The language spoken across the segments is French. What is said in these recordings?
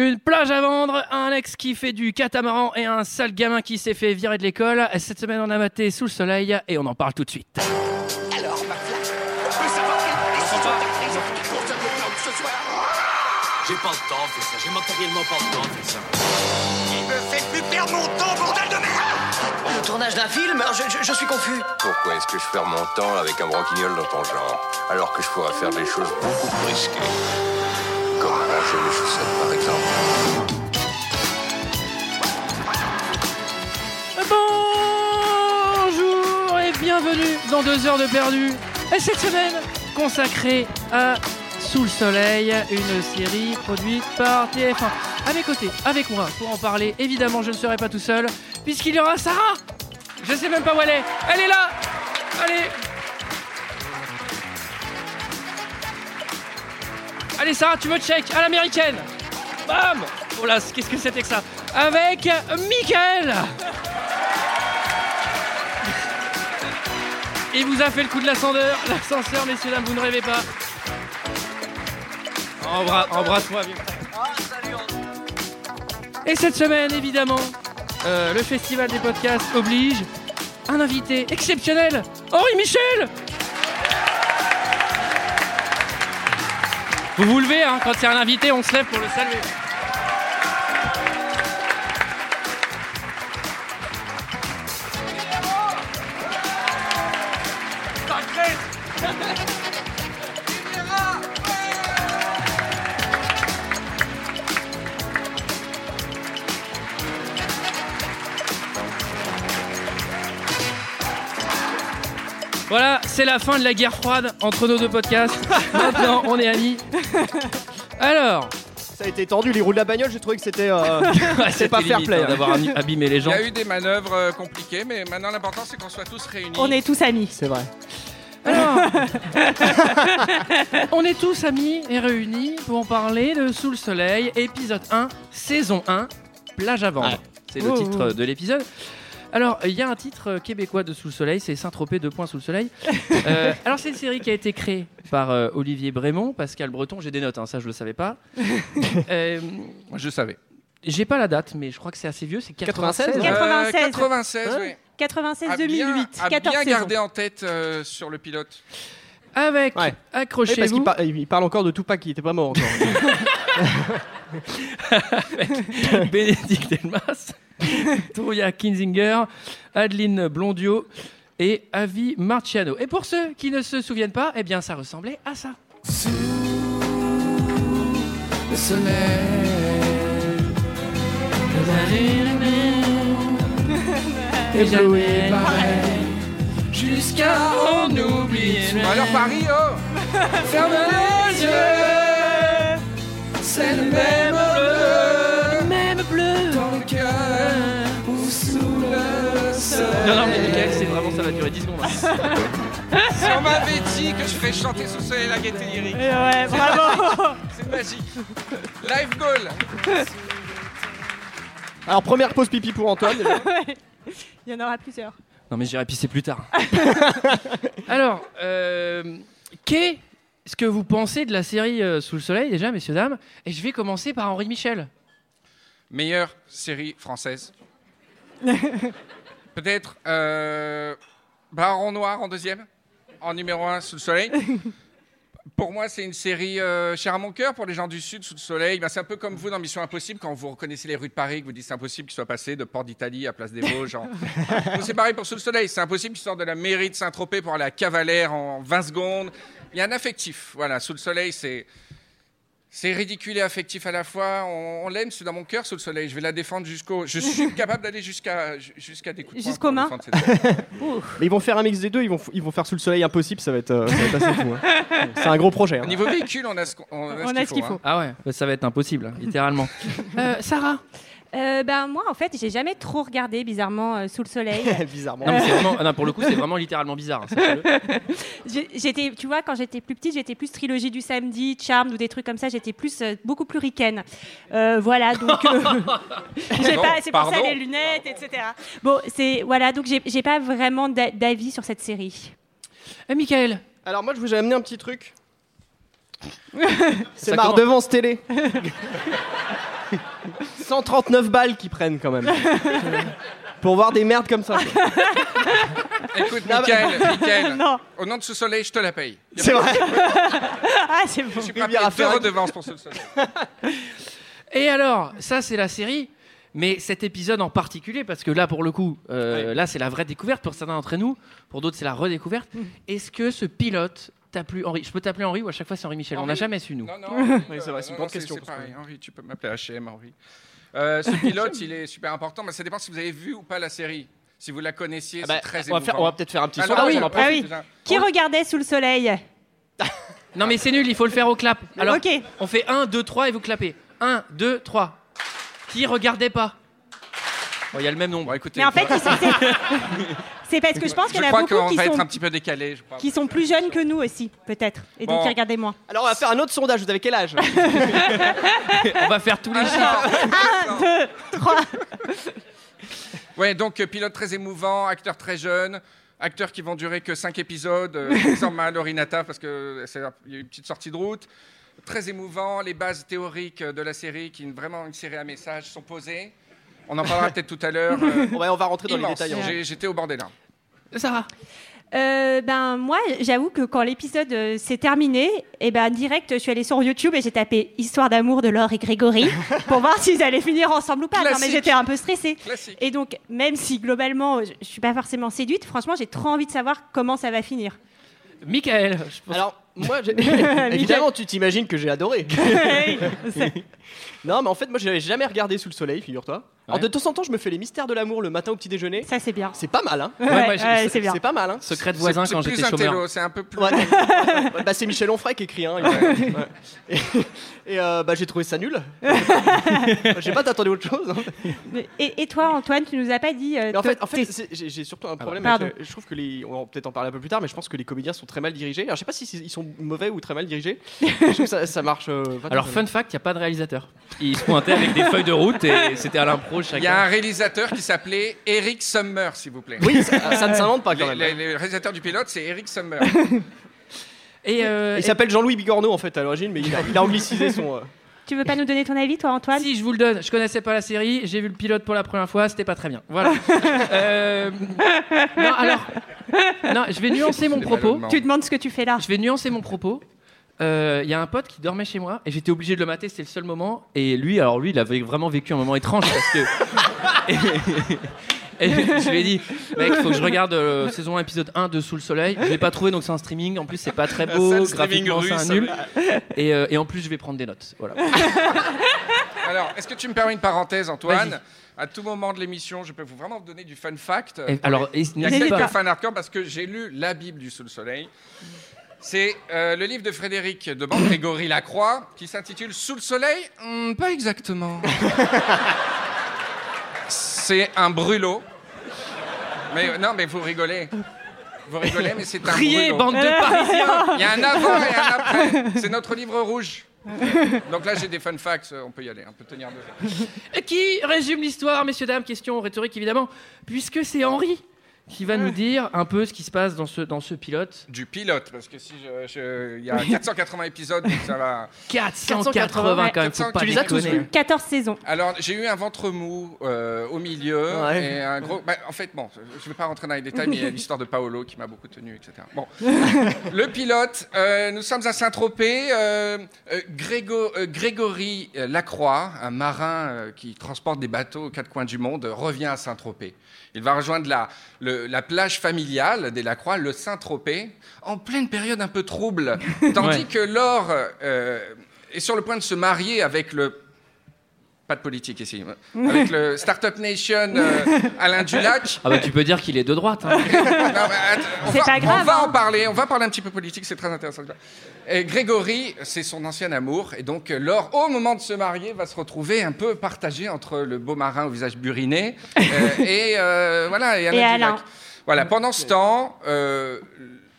Une plage à vendre, un ex qui fait du catamaran et un sale gamin qui s'est fait virer de l'école. Cette semaine, on a maté Sous le soleil et on en parle tout de suite. Alors, McFly, on peut savoir quelle décision t'as prise en ce qui concerne le plan de ce soir J'ai pas le temps de faire ça, j'ai matériellement pas le temps de faire ça. Il me fait plus perdre mon temps, bordel de merde Le tournage d'un film je, je- je suis confus. Pourquoi est-ce que je perds mon temps avec un branquignol dans ton genre, alors que je pourrais faire des choses beaucoup plus risquées chaussettes, par exemple. Bonjour et bienvenue dans deux heures de perdu. Et cette semaine consacrée à Sous le soleil, une série produite par TF1. À mes côtés, avec moi, pour en parler, évidemment, je ne serai pas tout seul, puisqu'il y aura Sarah. Je sais même pas où elle est. Elle est là. Allez. Allez Sarah, tu me check à l'américaine. Bam. Oh là, qu'est-ce que c'était que ça? Avec Michael. Il vous a fait le coup de l'ascenseur, l'ascenseur, messieurs, dames, vous ne rêvez pas. Embra- Embrasse-moi, vieux. Et cette semaine, évidemment, euh, le festival des podcasts oblige un invité exceptionnel, Henri Michel Vous vous levez, hein, quand a un invité, on se lève pour le saluer. Voilà, c'est la fin de la guerre froide entre nos deux podcasts. Maintenant, on est amis. Alors, Ça a été tendu, les roues de la bagnole, j'ai trouvé que c'était. euh, c'est pas fair play, hein. d'avoir abîmé les Il gens. y a eu des manœuvres euh, compliquées, mais maintenant l'important c'est qu'on soit tous réunis. On est tous amis. C'est vrai. Alors, on est tous amis et réunis pour parler de Sous le soleil, épisode 1, saison 1, plage à vendre. Ouais. C'est le Oh, titre oh. de l'épisode. Alors, il y a un titre québécois de Sous le soleil, c'est Saint-Tropez, deux points sous le soleil. Euh, alors, c'est une série qui a été créée par euh, Olivier Brémond, Pascal Breton, j'ai des notes, hein, ça je le savais pas. Euh, Moi, je savais. j'ai pas la date, mais je crois que c'est assez vieux, c'est 96. 96, ouais. 96. 96, oui. 96 À bien, 2008, à 14 bien garder en tête euh, sur le pilote. Avec, Ouais. Oui, parce accrochez-vous, qu'il par- il parle encore de Tupac qui était pas mort encore. Bénédicte Delmas, Touria Kinzinger, Adeline Blondio et Avi Marciano. Et pour ceux qui ne se souviennent pas, eh bien ça ressemblait à ça. le soleil, jusqu'à on oublie. Bon, alors Paris, oh Ferme les yeux, c'est le même bleu, même bleu dans le cœur ou sous le soleil. Non, non, mais Michael, c'est vraiment ça va durer 10 secondes. hein. Si on m'avait dit que je ferais chanter sous le soleil la gaieté lyrique, Et ouais, bravo. c'est magique. Live goal Alors, première pause pipi pour Antoine. Il y en aura plusieurs. Non, mais j'irai pisser plus tard. Alors, euh, qu'est-ce que vous pensez de la série euh, Sous le soleil, déjà, messieurs, dames? Et je vais commencer par Henri Michel. Meilleure série française. Peut-être euh, Baron Noir en deuxième, en numéro un sous le soleil. Pour moi, c'est une série euh, chère à mon cœur pour les gens du Sud, sous le soleil. Ben, c'est un peu comme vous dans Mission Impossible, quand vous reconnaissez les rues de Paris, que vous dites c'est impossible qu'il soit passé de Port d'Italie à Place des Vosges. en- Donc, c'est pareil pour Sous le soleil. C'est impossible qu'il sorte de la mairie de Saint-Tropez pour aller à Cavalère en 20 secondes. Il y a un affectif. Voilà, Sous le soleil, c'est. C'est ridicule et affectif à la fois. On, on l'aime, c'est dans mon cœur sous le soleil. Je vais la défendre jusqu'au. Je suis capable d'aller jusqu'à jusqu'à des coups cette série. Mais ils vont faire un mix des deux, ils vont, ils vont faire sous le soleil impossible, ça va être, euh, ça va être assez fou. hein. C'est un gros projet. hein. Au niveau véhicule, on a ce qu'on on a On a ce qu'il faut. hein. Ah ouais, bah, ça va être impossible, littéralement. Euh, Sarah Euh, ben, moi, en fait, j'ai jamais trop regardé, bizarrement, euh, Sous le soleil. Bizarrement. non, mais c'est vraiment, ah non, pour le coup, c'est vraiment littéralement bizarre. hein, sachez-le. J'ai- J'étais, tu vois, quand j'étais plus petite, j'étais plus trilogie du samedi, Charmed ou des trucs comme ça. J'étais plus, euh, beaucoup plus ricaine. Euh, voilà, donc euh, j'ai Pardon, pas, c'est pour ça pardon. les lunettes, etc. Bon, c'est voilà, donc j'ai j'ai pas vraiment d'a- d'avis sur cette série. Eh, Michael Alors, moi, je vous ai amené un petit truc. Ça C'est ma commence- redevance télé. 139 balles qu'ils prennent quand même. Pour voir des merdes comme ça. quoi. Écoute, Non, Mickaël, Mickaël, Non. au nom de ce soleil, je te la paye. C'est vrai. Ah, c'est bon. Je suis prêt à Rivière payer deux redevances pour ce soleil. Et alors, ça c'est la série, mais cet épisode en particulier, parce que là pour le coup, euh, là c'est la vraie découverte pour certains d'entre nous, pour d'autres c'est la redécouverte. Est-ce que ce pilote t'a plu, Henri? Je peux t'appeler Henri ou à chaque fois c'est Henri Michel On n'a Henri jamais su nous. Non, non, Henri, Oui, c'est vrai, c'est une grande question, C'est parce que- pareil, Henri, tu peux m'appeler HM, Henri. Euh, ce pilote, il est super important, mais ça dépend si vous avez vu ou pas la série. Si vous la connaissiez, Ah bah, c'est très on va, faire- on va peut-être faire un petit sondage. oui, ah oui. Qui regardait sous le soleil Non mais c'est nul, il faut le faire au clap. Alors, Ok. on fait 1, 2, 3 et vous clapez. 1, 2, 3. Qui regardait pas? Bon, Il y a le même nombre. Bon, écoutez, Mais en fait, ils sont- c'est- parce que je pense qu'il y en a crois beaucoup qu'on qui va être sont, un petit peu décalé. Je crois. qui sont plus jeunes que nous aussi, peut-être. Et donc qui regardaient moins. Alors on va faire un autre sondage. Vous avez quel âge? On va faire tous les chiffres. Ah, Deux, trois. Ouais, donc euh, pilote très émouvant, acteur très jeune, acteurs qui vont durer que 5 épisodes, euh, exemple Mallory Nata parce que c'est il y a eu une petite sortie de route. Très émouvant, les bases théoriques de la série, qui est vraiment une série à message, sont posées. On en parlera peut-être tout à l'heure. euh, On va rentrer dans les immense. détails. hein. J'étais au bord des larmes. Sarah Euh, ben moi, j'avoue que quand l'épisode euh, s'est terminé, et ben direct, je suis allée sur YouTube et j'ai tapé Histoire d'amour de Laure et Grégory pour voir s'ils allaient finir ensemble ou pas. Non, mais j'étais un peu stressée. Classique. Et donc, même si globalement, je, je suis pas forcément séduite, franchement, j'ai trop envie de savoir comment ça va finir. Michael, je pense- Alors, moi, évidemment, tu t'imagines que j'ai adoré. Non, mais en fait, moi, j'avais jamais regardé Sous le soleil, figure-toi. Alors, Ouais. de temps en temps, je me fais les mystères de l'amour le matin au petit déjeuner. ça, c'est bien. C'est pas mal, hein Ouais, moi, j'ai- ouais, c'est bien. C'est pas mal, hein secret de voisin C'est- quand c'est j'étais plus un chômeur. télo, c'est un peu plus. Ouais. Ouais, bah, c'est Michel Onfray qui écrit. Hein, il- ouais. Et, et, euh, bah, j'ai trouvé ça nul. j'ai pas t'attendais autre chose. hein. Et, et toi, Antoine, tu nous as pas dit. euh, Mais en fait, en fait t'es- c'est- j'ai j'ai surtout un problème. Pardon. avec, euh, je trouve que les. On va peut-être en parler un peu plus tard, mais je pense que les comédiens sont très mal dirigés. Alors, je sais pas si c'est- ils sont mauvais ou très mal dirigés. je trouve que ça, ça marche. euh, pas Alors très fun fact, il n'y a pas de réalisateur. Il se pointait avec des feuilles de route et c'était à l'impro Il y a un chacun. réalisateur qui s'appelait Eric Summer, s'il vous plaît. Oui, ça, ça ne s'invente pas quand même. le réalisateur du pilote, c'est Eric Summer. Et, euh, Il et- s'appelle Jean-Louis Bigorneau en fait à l'origine, mais il a, il a anglicisé son. euh, Tu veux pas nous donner ton avis, toi, Antoine? Si je vous le donne, je connaissais pas la série, j'ai vu le pilote pour la première fois, c'était pas très bien. Voilà. Euh, non, alors, non, je vais nuancer mon propos. Tu demandes ce que tu fais là. Je vais nuancer mon propos. Euh, Il y a un pote qui dormait chez moi et j'étais obligé de le mater, c'était le seul moment. Et lui, alors lui, il avait vraiment vécu un moment étrange parce que. et, je lui ai dit, mec, il faut que je regarde euh, saison 1, épisode 1 de Sous le Soleil. Je l'ai pas trouvé donc c'est un streaming. En plus, c'est pas très beau, graphiquement c'est un nul. Et, euh, et en plus, je vais prendre des notes. Voilà. Alors, est-ce que tu me permets une parenthèse, Antoine. À tout moment de l'émission, je peux vous vraiment vous donner du fun fact. Et alors, Il y a quelques pas. fans hardcore parce que j'ai lu la Bible du Sous le Soleil. C'est euh, le livre de Frédéric de Grégory Lacroix qui s'intitule Sous le Soleil Hmm, Pas exactement. c'est un brûlot. Mais non, mais vous rigolez. Vous rigolez, mais c'est un Riez, brûlot. bande de Parisiens Il y a un avant et un après. C'est notre livre rouge. Donc là, j'ai des fun facts. On peut y aller. On peut tenir deux. Qui résume l'histoire, messieurs, dames? Question rhétorique, évidemment. Puisque c'est Henri qui va nous dire un peu ce qui se passe dans ce, dans ce pilote. Du pilote, parce que si il y a 480 épisodes, donc ça va. 480 quand même, faut pas Tu les as tous déconner. vus 14 saisons. Alors, j'ai eu un ventre mou euh, au milieu Ouais. et un gros. bah, en fait, bon, je ne vais pas rentrer dans les détails, mais il y a l'histoire de Paolo qui m'a beaucoup tenu, etc. Bon, le pilote. euh, nous sommes à Saint-Tropez. euh, euh, Grégo- euh, Grégory Lacroix, un marin euh, qui transporte des bateaux aux quatre coins du monde, revient à Saint-Tropez. Il va rejoindre la, le- la plage familiale des Lacroix, le Saint-Tropez, en pleine période un peu trouble, tandis Ouais. que Laure euh, est sur le point de se marier avec le pas de politique ici. Avec le Startup Nation euh, Alain Dulac. Ah bah tu peux dire qu'il est de droite. hein. C'est va, pas grave, On va hein. en parler. On va parler un petit peu politique. C'est très intéressant. Et Grégory, c'est son ancien amour. Et donc, euh, Laure, au moment de se marier, va se retrouver un peu partagée entre le beau marin au visage buriné euh, et euh, voilà et Alain Et Dulac. Alain. Voilà. Pendant ce temps, euh,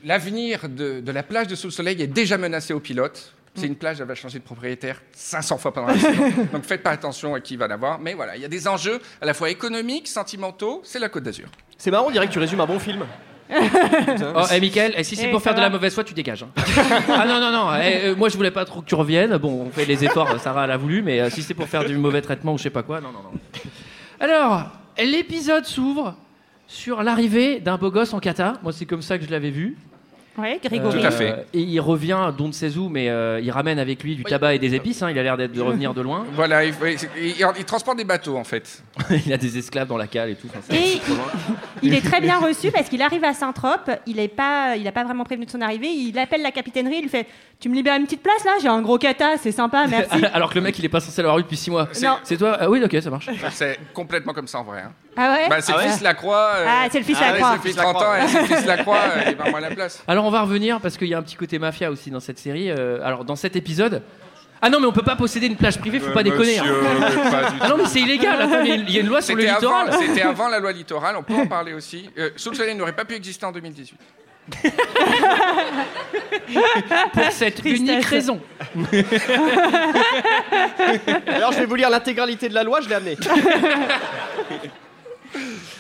l'avenir de, de la plage de Sous le Soleil est déjà menacé au pilote. C'est une plage, elle va changer de propriétaire 500 fois pendant la saison. Donc faites pas attention à qui va l'avoir. Mais voilà, il y a des enjeux à la fois économiques, sentimentaux. C'est la Côte d'Azur. C'est marrant, on dirait que tu résumes un bon film. Oh, eh, Michael, eh, si c'est Eh, pour faire de la va. mauvaise foi, tu dégages. hein. ah non, non, non. eh, euh, moi, je voulais pas trop que tu reviennes. Bon, on fait les efforts, Sarah l'a voulu, mais euh, si c'est pour faire du mauvais traitement ou je sais pas quoi, non, non, non. Alors, l'épisode s'ouvre sur l'arrivée d'un beau gosse en kata. Moi, c'est comme ça que je l'avais vu. Ouais, Grégory. Tout à fait. Et il revient, don où, mais euh, il ramène avec lui du Oui. tabac et des épices. hein. Il a l'air d'être- de revenir de loin. Voilà, il, il- il- il transporte des bateaux en fait. il a des esclaves dans la cale et tout. Enfin, Et il est très bien reçu parce qu'il arrive à Saint-Trope, il n'a pas, il a pas vraiment prévenu de son arrivée, il appelle la capitainerie, il lui fait Tu me libères une petite place là? J'ai un gros kata, c'est sympa, merci. Alors que le mec, il est pas censé l'avoir eu depuis 6 mois. C'est toi? Ah Oui, ok, ça marche. C'est complètement comme ça en vrai. hein. Ah ouais Bah, c'est le fils Lacroix. euh, Ah, c'est le fils ah, Lacroix. ouais, C'est le fils 30 ans, et c'est le fils Lacroix, euh, il est vraiment à la place. Alors on va revenir parce qu'il y a un petit côté mafia aussi dans cette série. Euh, alors dans cet épisode. Ah non mais on peut pas posséder une plage privée, faut pas déconner. hein. Ah non mais c'est illégal. Attends, il y a une- il y a une loi sur le C'était avant, littoral. c'était avant la loi littorale, on peut en parler aussi. Euh, Sous le soleil n'aurait pas pu exister en 2018. Pour cette Tristesse. unique raison. Alors, je vais vous lire l'intégralité de la loi, je l'ai amené.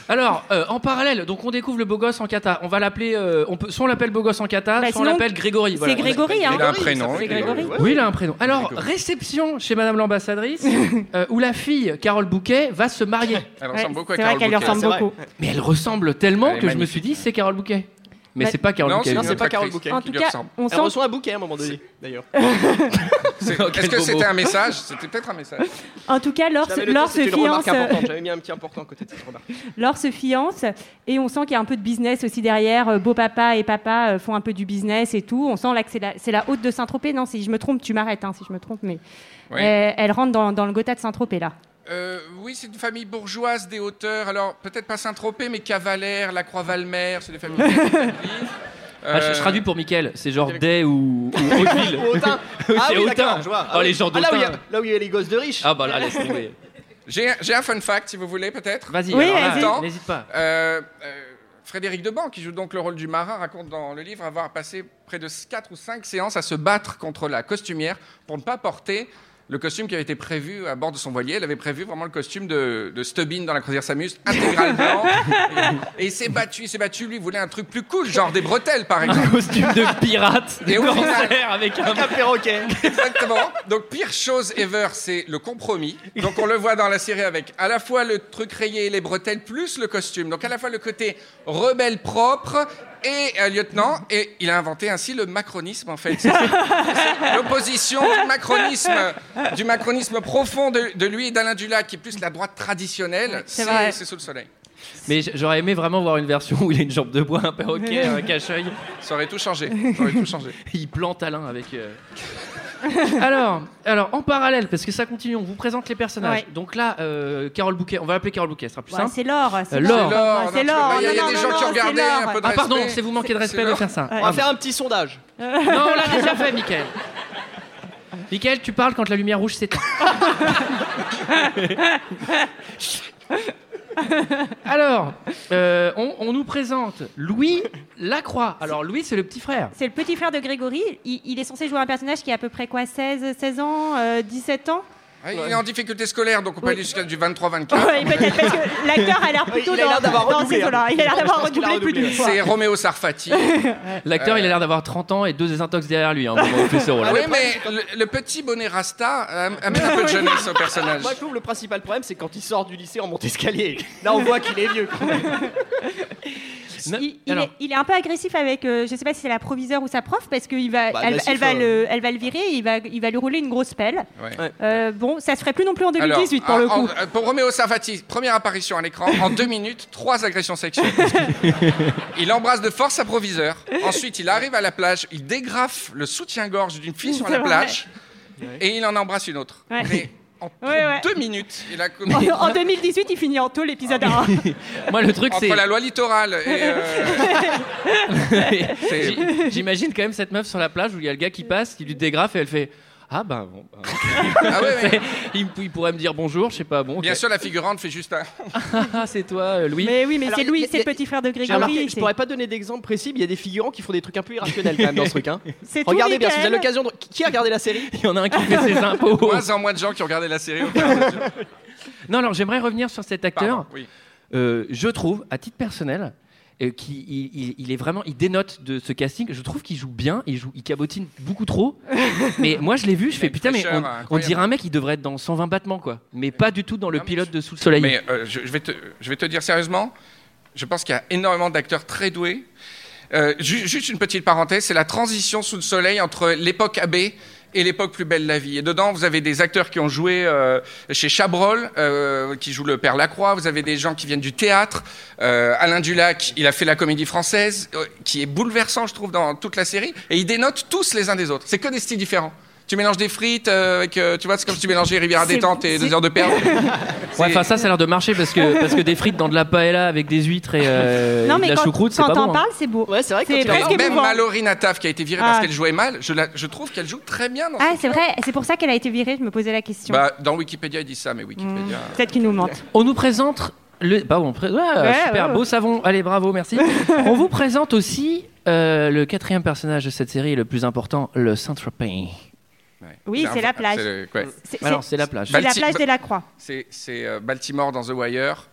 Alors euh, en parallèle, donc on découvre le beau gosse en kata. On va l'appeler, euh, on peut, soit on l'appelle beau gosse en kata, Bah, soit on sinon, l'appelle Grégory. voilà. C'est Grégory, hein Il a un prénom. C'est Grégory. Oui, il a un prénom. Alors réception chez Madame l'ambassadrice, euh, où la fille Carole Bouquet va se marier. Elle Ouais, ressemble beaucoup à c'est vrai Carole qu'elle lui Bouquet. ressemble beaucoup. Mais elle ressemble tellement Elle est que je me magnifique. suis dit c'est Carole Bouquet. Mais Bah, c'est pas Carole Non, Bouquet. c'est Non, c'est pas Carole actrice. Bouquet. En qui tout lui cas, ressemble. on Elle sent reçoit un bouquet à un moment donné, d'ailleurs. C'est- Est-ce quel que beau c'était mot. un message C'était peut-être un message. En tout cas, Laure, se- Laure se c'était une remarque fiance, importante. J'avais mis un petit important à côté de cette remarque. Laure se fiance et on sent qu'il y a un peu de business aussi derrière. Euh, Beau papa et papa euh, font un peu du business et tout. On sent là que c'est la, c'est la haute de Saint-Tropez. Non, si je me trompe, tu m'arrêtes hein, si je me trompe, mais Oui. euh, elle rentre dans, dans le Gotha de Saint-Tropez là. Euh, oui, c'est une famille bourgeoise des hauteurs. Alors, peut-être pas Saint-Tropez, mais Cavalère, La Croix-Valmer, c'est des familles établies. Ah, je, je Euh, traduis pour Mickaël, c'est genre Day ou, ou Hauteville. Autun. Ah oui, je vois. Oh, les oui. gens Ah, là où il y a- d'Autun. Là où il y a les gosses de riches. Ah bah là, laisse tomber. J'ai un fun fact, si vous voulez, peut-être. Vas-y, Oui, n'hésite pas. Euh, euh, Frédéric Deban, qui joue donc le rôle du marin, raconte dans le livre avoir passé près de 4 ou 5 séances à se battre contre la costumière pour ne pas porter le costume qui avait été prévu à bord de son voilier. Elle avait prévu vraiment le costume de, de Stubbin dans la croisière s'amuse, intégral blanc. Et, et il s'est battu, il s'est battu. Lui, il voulait un truc plus cool, genre des bretelles, par exemple. Costume de pirate, de Et au final- corsaire avec un. Un perroquet. Exactement. Donc pire chose ever, c'est le compromis. Donc on le voit dans la série avec à la fois le truc rayé et les bretelles plus le costume. Donc à la fois le côté rebelle propre et euh, lieutenant. Et il a inventé ainsi le macronisme en fait. L'opposition du macronisme, du macronisme profond de, de lui et d'Alain Dulac, qui est plus la droite traditionnelle. c'est vrai. C'est sous le soleil. Mais j'aurais aimé vraiment voir une version où il a une jambe de bois, un perroquet, un cache-œil. Ça aurait tout changé. Ça aurait tout changé. Il plante Alain avec. euh. alors, alors, en parallèle, parce que ça continue, on vous présente les personnages. Ouais. Donc là, euh, Carole Bouquet, on va l'appeler Carole Bouquet, ce sera plus Ouais, simple. c'est Laure. c'est Euh, Laure. Laure. C'est Laure. Il y a, des non, gens non, qui ont c'est regardé Laure. un peu de Ah pardon, c'est vous manquer de respect de faire ça. On va faire un petit sondage. Non, on l'a déjà fait, Mickaël. Mickaël, tu parles quand la lumière rouge s'éteint. Alors, euh, on, nous présente Louis Lacroix. Alors, Louis, c'est le petit frère. C'est le petit frère de Grégory. Il, est censé jouer un personnage qui a à peu près quoi 16, 16 ans, euh, 17 ans? Il est en difficulté scolaire, donc on peut Oui. aller jusqu'à du 23-24. Oui, peut-être, parce que l'acteur a l'air plutôt il a l'air dans, d'avoir redoublé, eaux-là. Il a l'air d'avoir a redoublé plus d'une redoublé, fois. C'est Roméo Sarfati. L'acteur, Euh. il a l'air d'avoir 30 ans et deux désintox derrière lui. Hein, fait ce rôle. Ah oui, mais le, le petit bonnet Rasta amène un peu de jeunesse au personnage. Moi, je trouve le principal problème, c'est quand il sort du lycée en monte-escalier. Là, on voit qu'il est vieux. quand même. Non, Il, il alors, est, il est un peu agressif avec, euh, je sais pas si c'est la proviseure ou sa prof, parce qu'elle va, Bah, elle, va euh. le, elle va le virer, et il va, il va lui rouler une grosse pelle. Ouais. Euh, bon, ça se ferait plus non plus en 2018 Alors, pour le en- coup. en- pour Roméo Sarfati, première apparition à l'écran, en deux minutes, trois agressions sexuelles. il embrasse de force sa proviseure. Ensuite, il arrive à la plage, il dégrafe le soutien-gorge d'une fille sur la vrai. plage et il en embrasse une autre. Ouais. Mais en Ouais, ouais. deux minutes, il a commis En, en 2018, il finit en taux l'épisode 1. moi, le truc, c'est. entre la loi littorale et euh, J'imagine quand même cette meuf sur la plage où il y a le gars qui passe, qui lui dégrafe et elle fait Ah ben bon. ben, Ah ouais, ouais. il, il pourrait me dire bonjour, je sais pas. Bon. Bien sûr, la figurante fait juste un. Ah, c'est toi, euh, Louis. Mais oui, mais Alors, c'est Louis, c'est le petit frère de J'ai remarqué, Grégory. je pourrais pas donner d'exemple précis, mais il y a des figurants qui font des trucs un peu irrationnels quand même dans ce truc. Hein. c'est tout, Regardez bien, si vous avez l'occasion de. Qui a regardé la série Il y en a un qui fait ses impôts. Moins en moins de gens qui ont regardé la série. Non, alors j'aimerais revenir sur cet acteur. Pardon, oui. Euh, je trouve, à titre personnel, euh, qui il, il- il est vraiment, il dénote de ce casting. Je trouve qu'il joue bien, il joue, il cabotine beaucoup trop. mais moi, je l'ai vu, je fais putain, mais fraîcheur on, dirait un mec qui devrait être dans 120 battements, quoi. Mais pas du tout dans le pilote de Sous le Soleil. Mais euh, je, je vais te, je vais te dire sérieusement, je pense qu'il y a énormément d'acteurs très doués. Euh, ju- juste une petite parenthèse, c'est la transition sous le soleil entre l'époque AB et l'époque plus belle la vie. Et dedans, vous avez des acteurs qui ont joué euh, chez Chabrol, euh, qui joue le père Lacroix. Vous avez des gens qui viennent du théâtre. Euh, Alain Dulac, il a fait la comédie française, euh, qui est bouleversant, je trouve, dans toute la série. Et ils dénotent tous les uns des autres. C'est que des styles différents. Tu mélanges des frites euh, avec, euh, tu vois, c'est comme si tu mélangeais Riviera détente et deux heures de perles. Ouais, enfin ça, ça a l'air de marcher parce que parce que des frites dans de la paella avec des huîtres et, euh, non, et de la quand, choucroute, c'est quand pas t'en bon. hein. parles, c'est beau. Ouais, c'est vrai que quand Même. Mallory Nataf qui a été virée parce Ah. qu'elle jouait mal, je, la- je trouve qu'elle joue très bien dans Ah, ce c'est vrai, c'est pour ça qu'elle a été virée, je me posais la question. Bah, dans Wikipédia, ils disent ça, mais Wikipédia. Peut-être qu'ils nous mentent. On nous présente le. Bah, on pré- ouais, super, ouais, beau savon. Allez, bravo, merci. on vous présente aussi euh, le quatrième personnage de cette série, le plus important, le Saint-Tropez. Oui, c'est la plage. le- ouais. C'est la plage. c'est la plage de la Croix. C'est euh, Baltimore dans The Wire.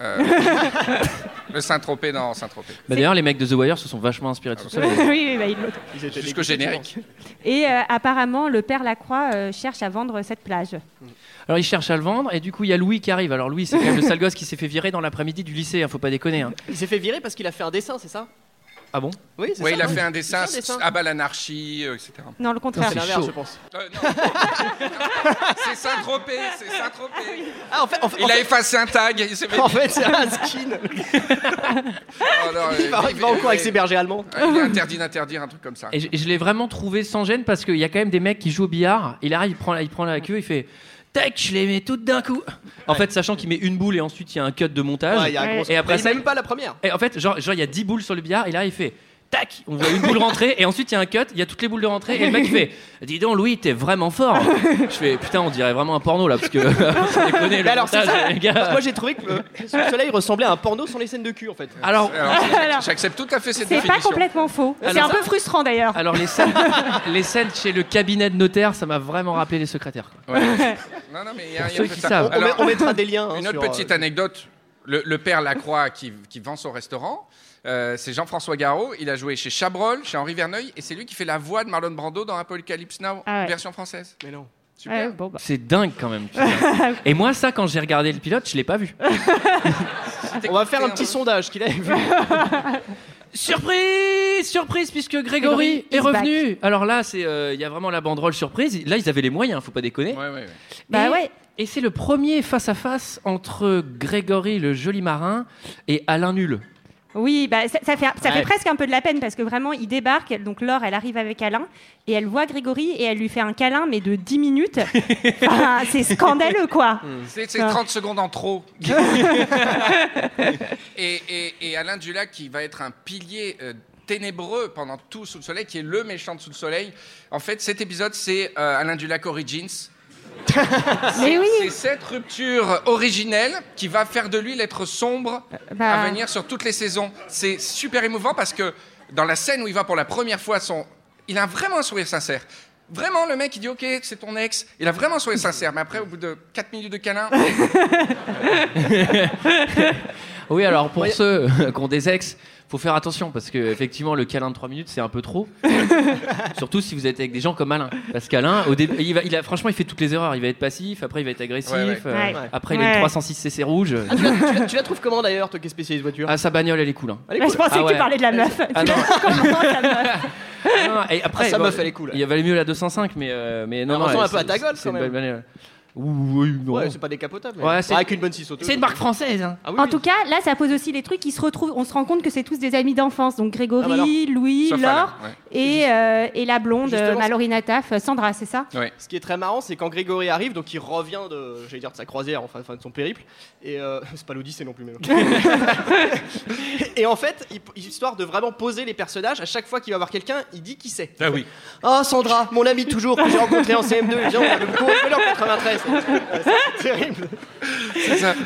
euh, le Saint-Tropez dans Saint-Tropez. Bah, D'ailleurs, les mecs de The Wire se sont vachement inspirés de tout ça. oui, oui, bah, ils l'ont. Ils étaient Jusqu'au générique. Et euh, apparemment, le père Lacroix euh, cherche à vendre cette plage. Alors, ils cherchent à le vendre, et du coup, il y a Louis qui arrive. Alors, Louis, c'est quand même le sale gosse qui s'est fait virer dans l'après-midi du lycée, hein, faut pas déconner. hein. Il s'est fait virer parce qu'il a fait un dessin, c'est ça? Ah bon? Oui, c'est Ouais, ça. il a fait un dessin, un dessin. à bas l'anarchie, euh, etc. Non, le contraire. C'est l'inverse, chaud. je pense. Euh, non. c'est Saint-Tropez, c'est Saint-Tropez. Ah, en fait, en fait, Il en a fait- effacé un tag. Il fait- en fait, c'est un skin. Oh, non, Il va, il va en cours avec ses bergers allemands. Il est interdit d'interdire un truc comme ça. Et je, je l'ai vraiment trouvé sans gêne parce qu'il y a quand même des mecs qui jouent au billard. Il arrive, il prend, il prend la queue, il fait tac, je les mets toutes d'un coup. En fait, sachant qu'il met une boule et ensuite il y a un cut de montage. Ouais, il y a un Ouais. gros- Et après Mais ça, même pas la première. Et en fait, genre, genre, il y a 10 boules sur le billard et là il fait tac, on voit une boule rentrer et ensuite il y a un cut, il y a toutes les boules de rentrée et le mec fait dis donc Louis, t'es vraiment fort. Je fais putain, on dirait vraiment un porno là parce que sans déconner, le Mais alors, c'est montage, ça. les gars. Moi, j'ai trouvé que euh, le soleil ressemblait à un porno sans les scènes de cul, en fait. Alors, J'accepte tout à fait cette C'est pas définition. complètement faux. C'est un peu frustrant d'ailleurs. alors les scènes, les scènes chez le cabinet de notaire, ça m'a vraiment rappelé les secrétaires. quoi. Ouais. Non, non, mais il y a, Pour il y a ceux un peu qui ça. savent. On, met- Alors, on mettra des liens. hein, Une autre sur, petite euh, anecdote. Le, le père Lacroix qui, qui vend son restaurant, euh, c'est Jean-François Garot. Il a joué chez Chabrol, chez Henri Verneuil, et c'est lui qui fait la voix de Marlon Brando dans Apocalypse Now, Ah ouais. version française. Mais non. Super. Ouais, bon, bah. C'est dingue quand même. Et moi, ça, quand j'ai regardé le pilote, je l'ai pas vu. On va faire un petit sondage qu'il a vu. Surprise Surprise, puisque Grégory Grégory est is revenu. Alors là, c'est euh, il y a vraiment la banderole surprise. Là, ils avaient les moyens, faut pas déconner. Ouais, ouais, ouais. Bah et, ouais. Et c'est le premier face à face entre Grégory le joli marin et Alain Nul. Oui, bah, ça, ça fait, ça Ouais. fait presque un peu de la peine parce que vraiment, il débarque. elle- Donc, Laure, elle arrive avec Alain et elle voit Grégory et elle lui fait un câlin, mais de 10 minutes. Enfin, c'est scandaleux, quoi. C'est c'est Ah. 30 secondes en trop. et, et- et Alain Dulac, qui va être un pilier euh, ténébreux pendant tout Sous le Soleil, qui est le méchant de Sous le Soleil. En fait, cet épisode, c'est euh, Alain Dulac Origins. Mais oui. C'est cette rupture originelle qui va faire de lui l'être sombre Bah. à venir sur toutes les saisons. C'est super émouvant parce que dans la scène où il va pour la première fois, son... il a vraiment un sourire sincère. Vraiment, le mec, il dit Ok, c'est ton ex. Il a vraiment un sourire sincère. Mais après, au bout de 4 minutes de câlin, Oui, alors pour Ouais. ceux qui ont des ex, faut faire attention parce que effectivement le câlin de 3 minutes c'est un peu trop. Surtout si vous êtes avec des gens comme Alain. Parce qu'Alain, au début, il va, il a, franchement, il fait toutes les erreurs. Il va être passif, après il va être agressif, Ouais, ouais. euh, Ouais. après il a Ouais. une 306 CC rouge. Ah, tu, la, tu la- tu la trouves comment d'ailleurs, toi qui es spécialiste voiture Ah, sa bagnole, elle est cool. hein. Elle est Bah, cool. je pensais Ah que tu parlais de la meuf. Ah Tu non. comment ta meuf Non, et après, Ah, sa bon, meuf, elle est cool. Il valait mieux la 205, mais, euh, mais non, Elle non. ressemble elle- un peu à ta c'est quand même. Oui, non. Ouais, c'est pas décapotable. mais- Ouais, c'est- avec une bonne scie sauteuse. C'est une marque française. Hein. Ah oui, En oui. tout cas, là, ça pose aussi les trucs qui se retrouvent. On se rend compte que c'est tous des amis d'enfance. Donc Grégory, Ah bah alors. Louis, Sauf Laure Alain, ouais. et, euh, et la blonde Justement, euh, Mallory Nataf, euh, Sandra, c'est ça? Ouais. Ce qui est très marrant, c'est quand Grégory arrive, donc il revient de, j'allais dire de sa croisière, enfin, enfin, de son périple, et euh, c'est pas l'Odyssée non plus même. et en fait, il- histoire de vraiment poser les personnages, à chaque fois qu'il va voir quelqu'un, il dit qui c'est. Ah oui. Oh Sandra, mon ami toujours que j'ai rencontré en CM2, viens, on a rigolé en 93. C'est terrible.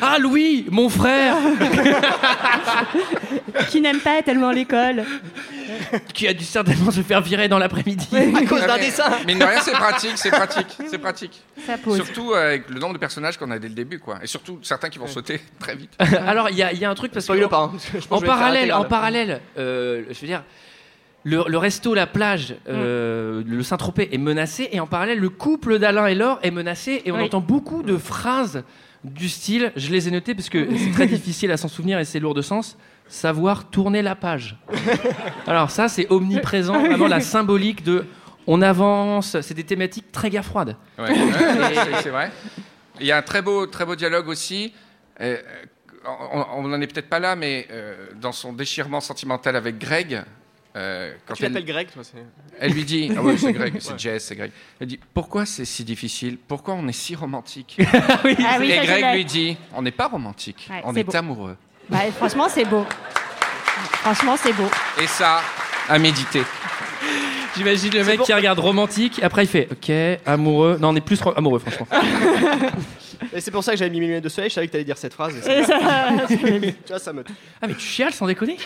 Ah, Louis, mon frère Qui n'aime pas tellement l'école. qui a dû certainement se faire virer dans l'après-midi. À cause d'un mais- dessin. Mais rien, c'est pratique, c'est pratique, c'est pratique. Ça pose. Surtout avec le nombre de personnages qu'on a dès le début, quoi. Et surtout certains qui vont sauter très vite. Alors, il y, a- il y a un truc parce que hein. En parallèle, en parallèle, euh, je veux dire, le, le resto, la plage, euh, Mm. le Saint-Tropez est menacé, et en parallèle, le couple d'Alain et Laure est menacé, et on Oui. entend beaucoup de phrases du style, je les ai notées parce que c'est très difficile à s'en souvenir et c'est lourd de sens, savoir tourner la page. Alors ça, c'est omniprésent, vraiment la symbolique de on avance, c'est des thématiques très guerre froide. Ouais, ouais, c'est- c'est vrai. Il y a un très beau, très beau dialogue aussi. Euh, on n'en est peut-être pas là, mais euh, dans son déchirement sentimental avec Greg, euh, quand Tu elle, l'appelles Greg, toi. elle lui dit, ah oui, c'est Greg, c'est Jess, c'est Greg. Elle dit, pourquoi c'est si difficile? Pourquoi on est si romantique? Ah oui, Et ça, je Greg lui dit, on n'est pas romantique, Ouais, on est amoureux. Bah, franchement, c'est beau. Franchement, c'est beau. Et ça, à méditer. J'imagine le mec qui regarde romantique, après il fait ok, amoureux. Non, on est plus amoureux, franchement. Et c'est pour ça que j'avais mis mes lunettes de soleil. Je savais que t'allais dire cette phrase. et ça- tu vois, ça me. Ah mais tu chiales sans déconner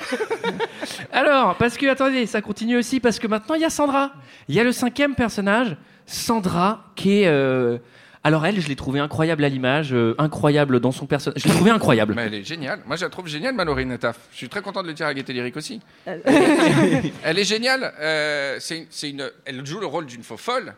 Alors, parce que, attendez, ça continue aussi, parce que maintenant il y a Sandra. Il y a le cinquième personnage, Sandra, qui est... euh, Alors elle, je l'ai trouvée incroyable à l'image, euh, incroyable dans son personnage. Je l'ai trouvée incroyable. Mais elle est géniale. Moi, je la trouve géniale, Mallory Netaf. Je suis très content de le dire à Gaieté Lyrique aussi. elle est géniale. euh, c'est une- c'est une, elle joue le rôle d'une faux folle.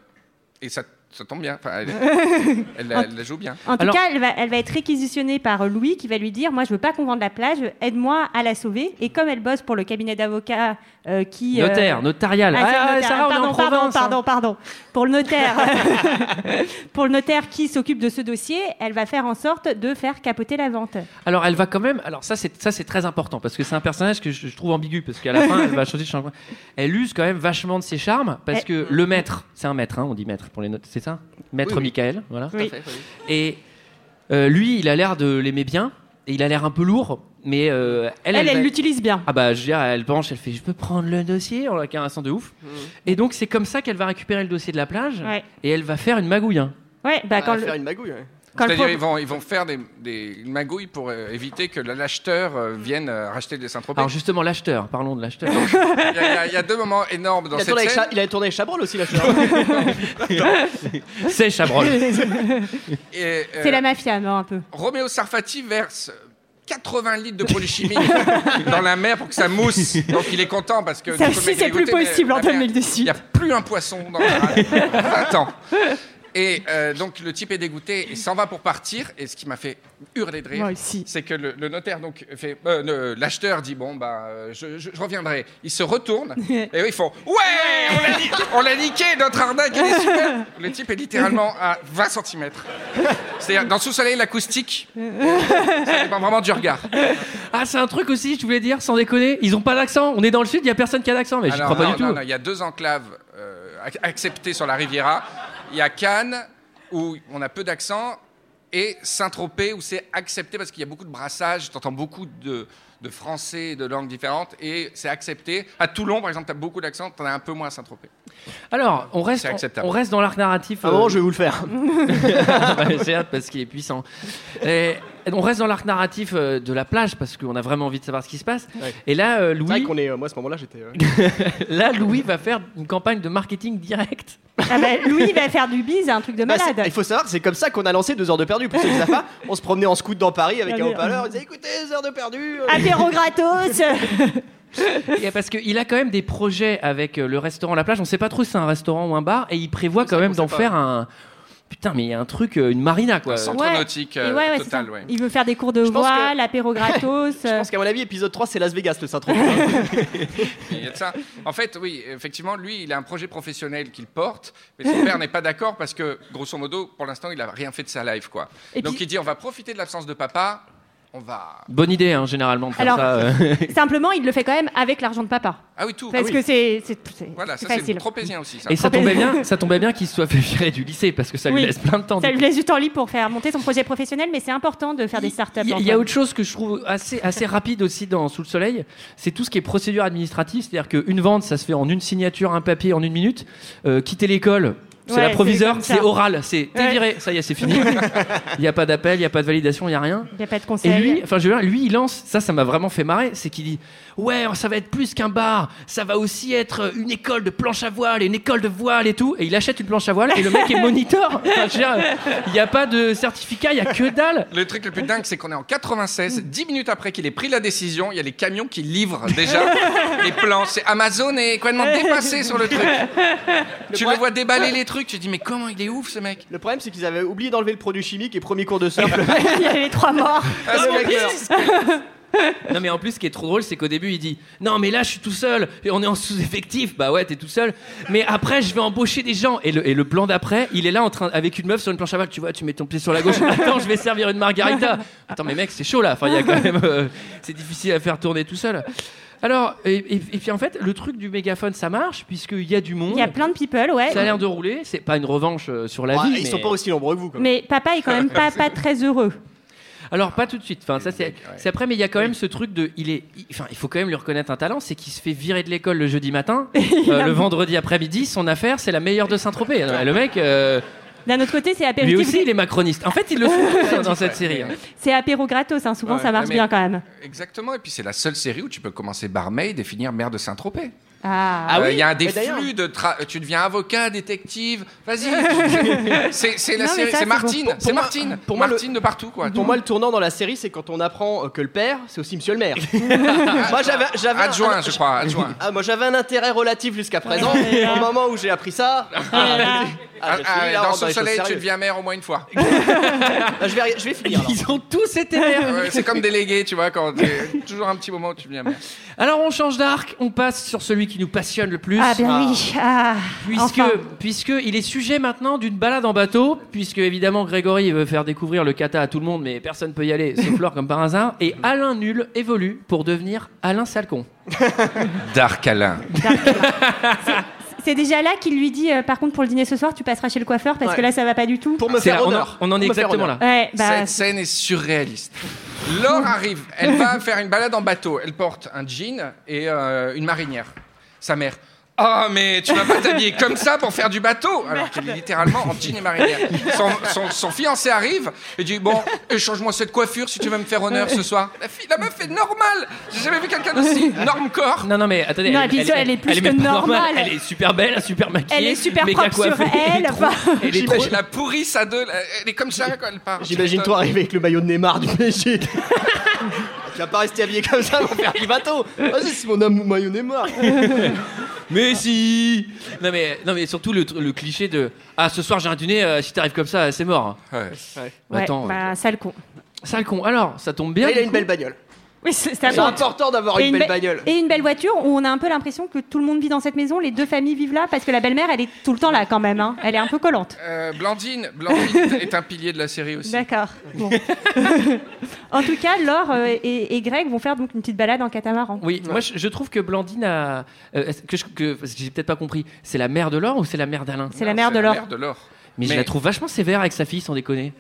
Et ça, ça tombe bien. Enfin, elle, elle la- elle la joue bien. En tout Alors- cas, elle va, elle va être réquisitionnée par Louis qui va lui dire Moi, je veux pas qu'on vende la plage, aide-moi à la sauver. Et comme elle bosse pour le cabinet d'avocats euh, qui. euh, Notaire, notarial. Ah, Ah, notaire. Sarah, on est pardon, en pardon, province, hein. pardon, pardon. Pour le notaire, pour le notaire qui s'occupe de ce dossier, elle va faire en sorte de faire capoter la vente. Alors elle va quand même. Alors ça c'est ça c'est très important parce que c'est un personnage que je, je trouve ambigu parce qu'à la fin elle va changer de changement. Elle use quand même vachement de ses charmes parce Elle- que le maître, c'est un maître, hein, on dit maître pour les notes, c'est ça, maître Oui, oui. Michael, voilà. Oui. Et euh, lui, il a l'air de l'aimer bien et il a l'air un peu lourd, mais euh, elle, Elle, elle l'utilise bien. Ah bah je veux dire, elle penche, elle fait je peux prendre le dossier en la caressant de ouf. Et donc c'est comme ça qu'elle va récupérer le dossier de la plage Ouais. et elle va faire une magouille. hein. Ouais, bah, On quand va le- faire une magouille. ouais. Le C'est-à-dire, ils vont, ils vont faire des, des une magouille pour euh, éviter que l'acheteur euh, vienne euh, racheter des Saint-Tropez. Alors justement l'acheteur, parlons de l'acheteur. Il y, a- il y deux moments énormes dans Il a, cette tourné avec scène. Cha- il a tourné avec Chabrol aussi, là. je suis- c'est Chabrol. Et, euh, c'est la mafia, non, un peu. Roméo Sarfati verse 80 litres de produits chimiques dans la mer pour que ça mousse. Donc il est content parce que. Ça le aussi, mec, il c'est a plus goûté, mais possible, la Antoine mer, Mec dessus. Il n'y a plus un poisson dans la mer. Attends. Et euh, donc le type est dégoûté et s'en va pour partir. Et ce qui m'a fait hurler de rire, c'est que le, le notaire donc fait, euh, le- l'acheteur dit bon bah euh, je, je- je reviendrai. Il se retourne et eux ils font ouais on l'a ni- on l'a niqué notre arnaque elle est super. Le type est littéralement à 20 cm. C'est-à-dire dans sous soleil l'acoustique, ça dépend vraiment du regard. Ah, c'est un truc aussi, je voulais dire, sans déconner. Ils ont pas d'accent. On est dans le sud, il y a personne qui a d'accent, mais j'y Alors, crois pas non, du non, tout. il y a deux enclaves euh, ac- acceptées sur la Riviera. Il y a Cannes où on a peu d'accent et Saint-Tropez où c'est accepté parce qu'il y a beaucoup de brassage. Tu entends beaucoup de, de français, de langues différentes et c'est accepté. À Toulon, par exemple, tu as beaucoup d'accent, tu en as un peu moins à Saint-Tropez. Alors, on reste, on reste dans l'arc narratif. À un moment, je vais vous le faire. J'ai hâte parce qu'il est puissant. Et on reste dans l'arc narratif euh, de la plage parce qu'on a vraiment envie de savoir ce qui se passe. Ouais. Et là, euh, C'est vrai Louis, qu'on est. euh, moi, à ce moment-là, j'étais. euh, là, Louis va faire une campagne de marketing direct. Ah bah, Louis, va faire du bise, un truc de Bah, malade. il faut savoir que c'est comme ça qu'on a lancé deux heures de perdu. Pour ceux qui savent pas, on se promenait en scout dans Paris avec Ah, un mais- haut-parleur. On disait écoutez, deux heures de perdu. euh. Apéro gratos. Et parce qu'il a quand même des projets avec euh, le restaurant La Plage. On sait pas trop si c'est un restaurant ou un bar. Et il prévoit quand même qu'on d'en sait pas. faire un. Putain, mais il y a un truc, euh, une marina quoi. Un centre Ouais. nautique euh, ouais, ouais, c'est total, ouais. Il veut faire des cours de voile, que- l'apéro gratos. Je pense qu'à mon avis, épisode 3, c'est Las Vegas, le Saint-Tropez. Il y a de ça. En fait, oui, effectivement, lui, il a un projet professionnel qu'il porte, mais son père n'est pas d'accord parce que, grosso modo, pour l'instant, il n'a rien fait de sa life, quoi. Et Donc puis- il dit, on va profiter de l'absence de papa, on va... Bonne idée, hein, généralement, de faire Alors- ça. euh. Simplement, il le fait quand même avec l'argent de papa. Ah oui, tout. Parce ah oui. que c'est c'est- c'est- Voilà, c'est ça c'est tropézien aussi. Ça. Et ça tombait bien, ça tombait bien qu'il se soit fait virer du lycée parce que ça lui laisse plein de temps. Ça lui laisse du temps libre pour faire monter son projet professionnel, mais c'est important de faire des startups. Il y, a- y autre chose que je trouve assez, assez rapide aussi dans Sous le Soleil, c'est tout ce qui est procédure administrative, c'est-à-dire qu'une vente, ça se fait en une signature, un papier, en une minute. Euh, quitter l'école, C'est Ouais, l'approviseur, c'est oral, c'est t'es Ouais. viré, ça y est, c'est fini. Il n'y a pas d'appel, il n'y a pas de validation, il n'y a rien. Il n'y a pas de Et conseil. lui, enfin, je veux dire, lui, il lance, ça, ça m'a vraiment fait marrer, c'est qu'il dit Ouais, ça va être plus qu'un bar, ça va aussi être une école de planche à voile, une école de voile et tout. Et il achète une planche à voile et le mec est. Enfin, dire, il n'y a pas de certificat, il n'y a que dalle. Le truc le plus dingue, c'est qu'on est en 96, 10 minutes après qu'il ait pris la décision, il y a les camions qui livrent déjà les plans. C'est Amazon est complètement dépassé sur le truc. tu le vois déballer les trucs, tu te dis mais comment il est ouf ce mec Le problème, c'est qu'ils avaient oublié d'enlever le produit chimique et premier cours de surf. Il y avait les trois morts. le mec meurt. Non, mais en plus, ce qui est trop drôle, c'est qu'au début, il dit Non, mais là, je suis tout seul, et on est en sous-effectif. Bah ouais, t'es tout seul. Mais après, je vais embaucher des gens. Et le, et le plan d'après, il est là en train, avec une meuf sur une planche à voile. Tu vois, tu mets ton pied sur la gauche. Attends, je vais servir une margarita. Attends, mais mec, c'est chaud là. Enfin, il y a quand même. euh, c'est difficile à faire tourner tout seul. Alors, et, et- et puis en fait, le truc du mégaphone, ça marche, puisqu'il y a du monde. Il y a plein de people, ouais. Ça a l'air de rouler. C'est pas une revanche euh, sur la vie. Ils mais- sont pas aussi nombreux que vous. Mais papa est quand même pas, pas très heureux. Alors pas tout de suite. Enfin ça c'est c'est après mais il y a quand même ce truc de il est il- enfin il faut quand même lui reconnaître un talent c'est qu'il se fait virer de l'école le jeudi matin Euh, le vendredi après-midi son affaire c'est la meilleure de Saint-Tropez. Le mec euh, D'un autre côté, c'est lui apéritif. aussi il est macroniste. En fait ils le hein, dans cette série. hein. C'est apéro gratos, hein. souvent Ouais, ça marche bien quand même. Exactement, et puis c'est la seule série où tu peux commencer barmaid et finir maire de Saint-Tropez. Ah, Ah oui Il y a un des flux de tra- tu deviens avocat, détective. Vas-y. c'est c'est la série, ça, c'est c'est Martine, bon. C'est pour moi- Martine, pour le- Martine de partout quoi. Pour moi, le tournant dans la série, c'est quand on apprend euh, que le père, c'est aussi monsieur le maire. moi, j'avais, j'avais un- adjoint, un- je crois, adjoint. Ah, moi, j'avais un intérêt relatif jusqu'à présent. Au moment où j'ai appris ça, ah, Ah, ah, dans ce soleil, tu deviens maire au moins une fois. Je vais, je vais finir. alors. Ils ont tous été maires. C'est comme délégué, tu vois, quand toujours un petit moment où tu deviens maire. Alors on change d'arc, on passe sur celui qui nous passionne le plus. ah ben oui. Ah, Puisque, enfin. puisque il est sujet maintenant d'une balade en bateau, puisque évidemment Grégory veut faire découvrir le kata à tout le monde, mais personne peut y aller, sauf Laure comme par hasard. Et Alain Nul évolue pour devenir Alain Salcon. Dark Alain. C'est déjà là qu'il lui dit, euh, par contre, pour le dîner ce soir, tu passeras chez le coiffeur parce Ouais. que là, ça va pas du tout. Pour me C'est faire là, on, en, honneur. on en est exactement honneur. là. Ouais, bah, Cette scène est surréaliste. Laure arrive, elle va faire une balade en bateau. Elle porte un jean et euh, une marinière. Sa mère. Ah, mais tu vas pas t'habiller comme ça pour faire du bateau Alors qu'elle est littéralement en jean et marinière. Son, son- son fiancé arrive et dit Bon, échange-moi cette coiffure si tu veux me faire honneur ce soir. La, fille, la meuf est normale J'ai jamais vu quelqu'un d'aussi norme-corps. Non, non, mais attendez. Non, puis ça, elle est plus que normale. Elle est super belle, super maquillée. Elle est super propre sur coiffée, elle, elle est trop- la pourrisse à deux. Elle est comme ça quand elle part. J'imagine toi arriver avec le maillot de Neymar du PSG. tu vas pas rester habillé comme ça pour faire du bateau. Vas-y, c'est mon homme maillot Neymar. Mais si non mais, non, mais surtout le, le cliché de Ah, ce soir j'ai un dîner, euh, si t'arrives comme ça, c'est mort. Ouais. ouais, Attends, bah, sale con. sale con. Alors, ça tombe bien. Là, il a du une coup. belle bagnole. Oui, c'est important. d'avoir une une, belle be- bagnole. et une belle voiture où on a un peu l'impression que tout le monde vit dans cette maison, les deux familles vivent là, parce que la belle-mère, elle est tout le temps là quand même. hein. Elle est un peu collante. Euh, Blandine, Blandine est un pilier de la série aussi. D'accord. Bon. en tout cas, Laure euh, et, et Greg vont faire donc une petite balade en catamaran. Oui, moi je, je trouve que Blandine a. euh, que je- que, parce que j'ai peut-être pas compris. C'est la mère de Laure ou c'est la mère d'Alain? C'est la mère de Laure. mère de Laure. Mais, je la trouve vachement sévère avec sa fille, sans déconner.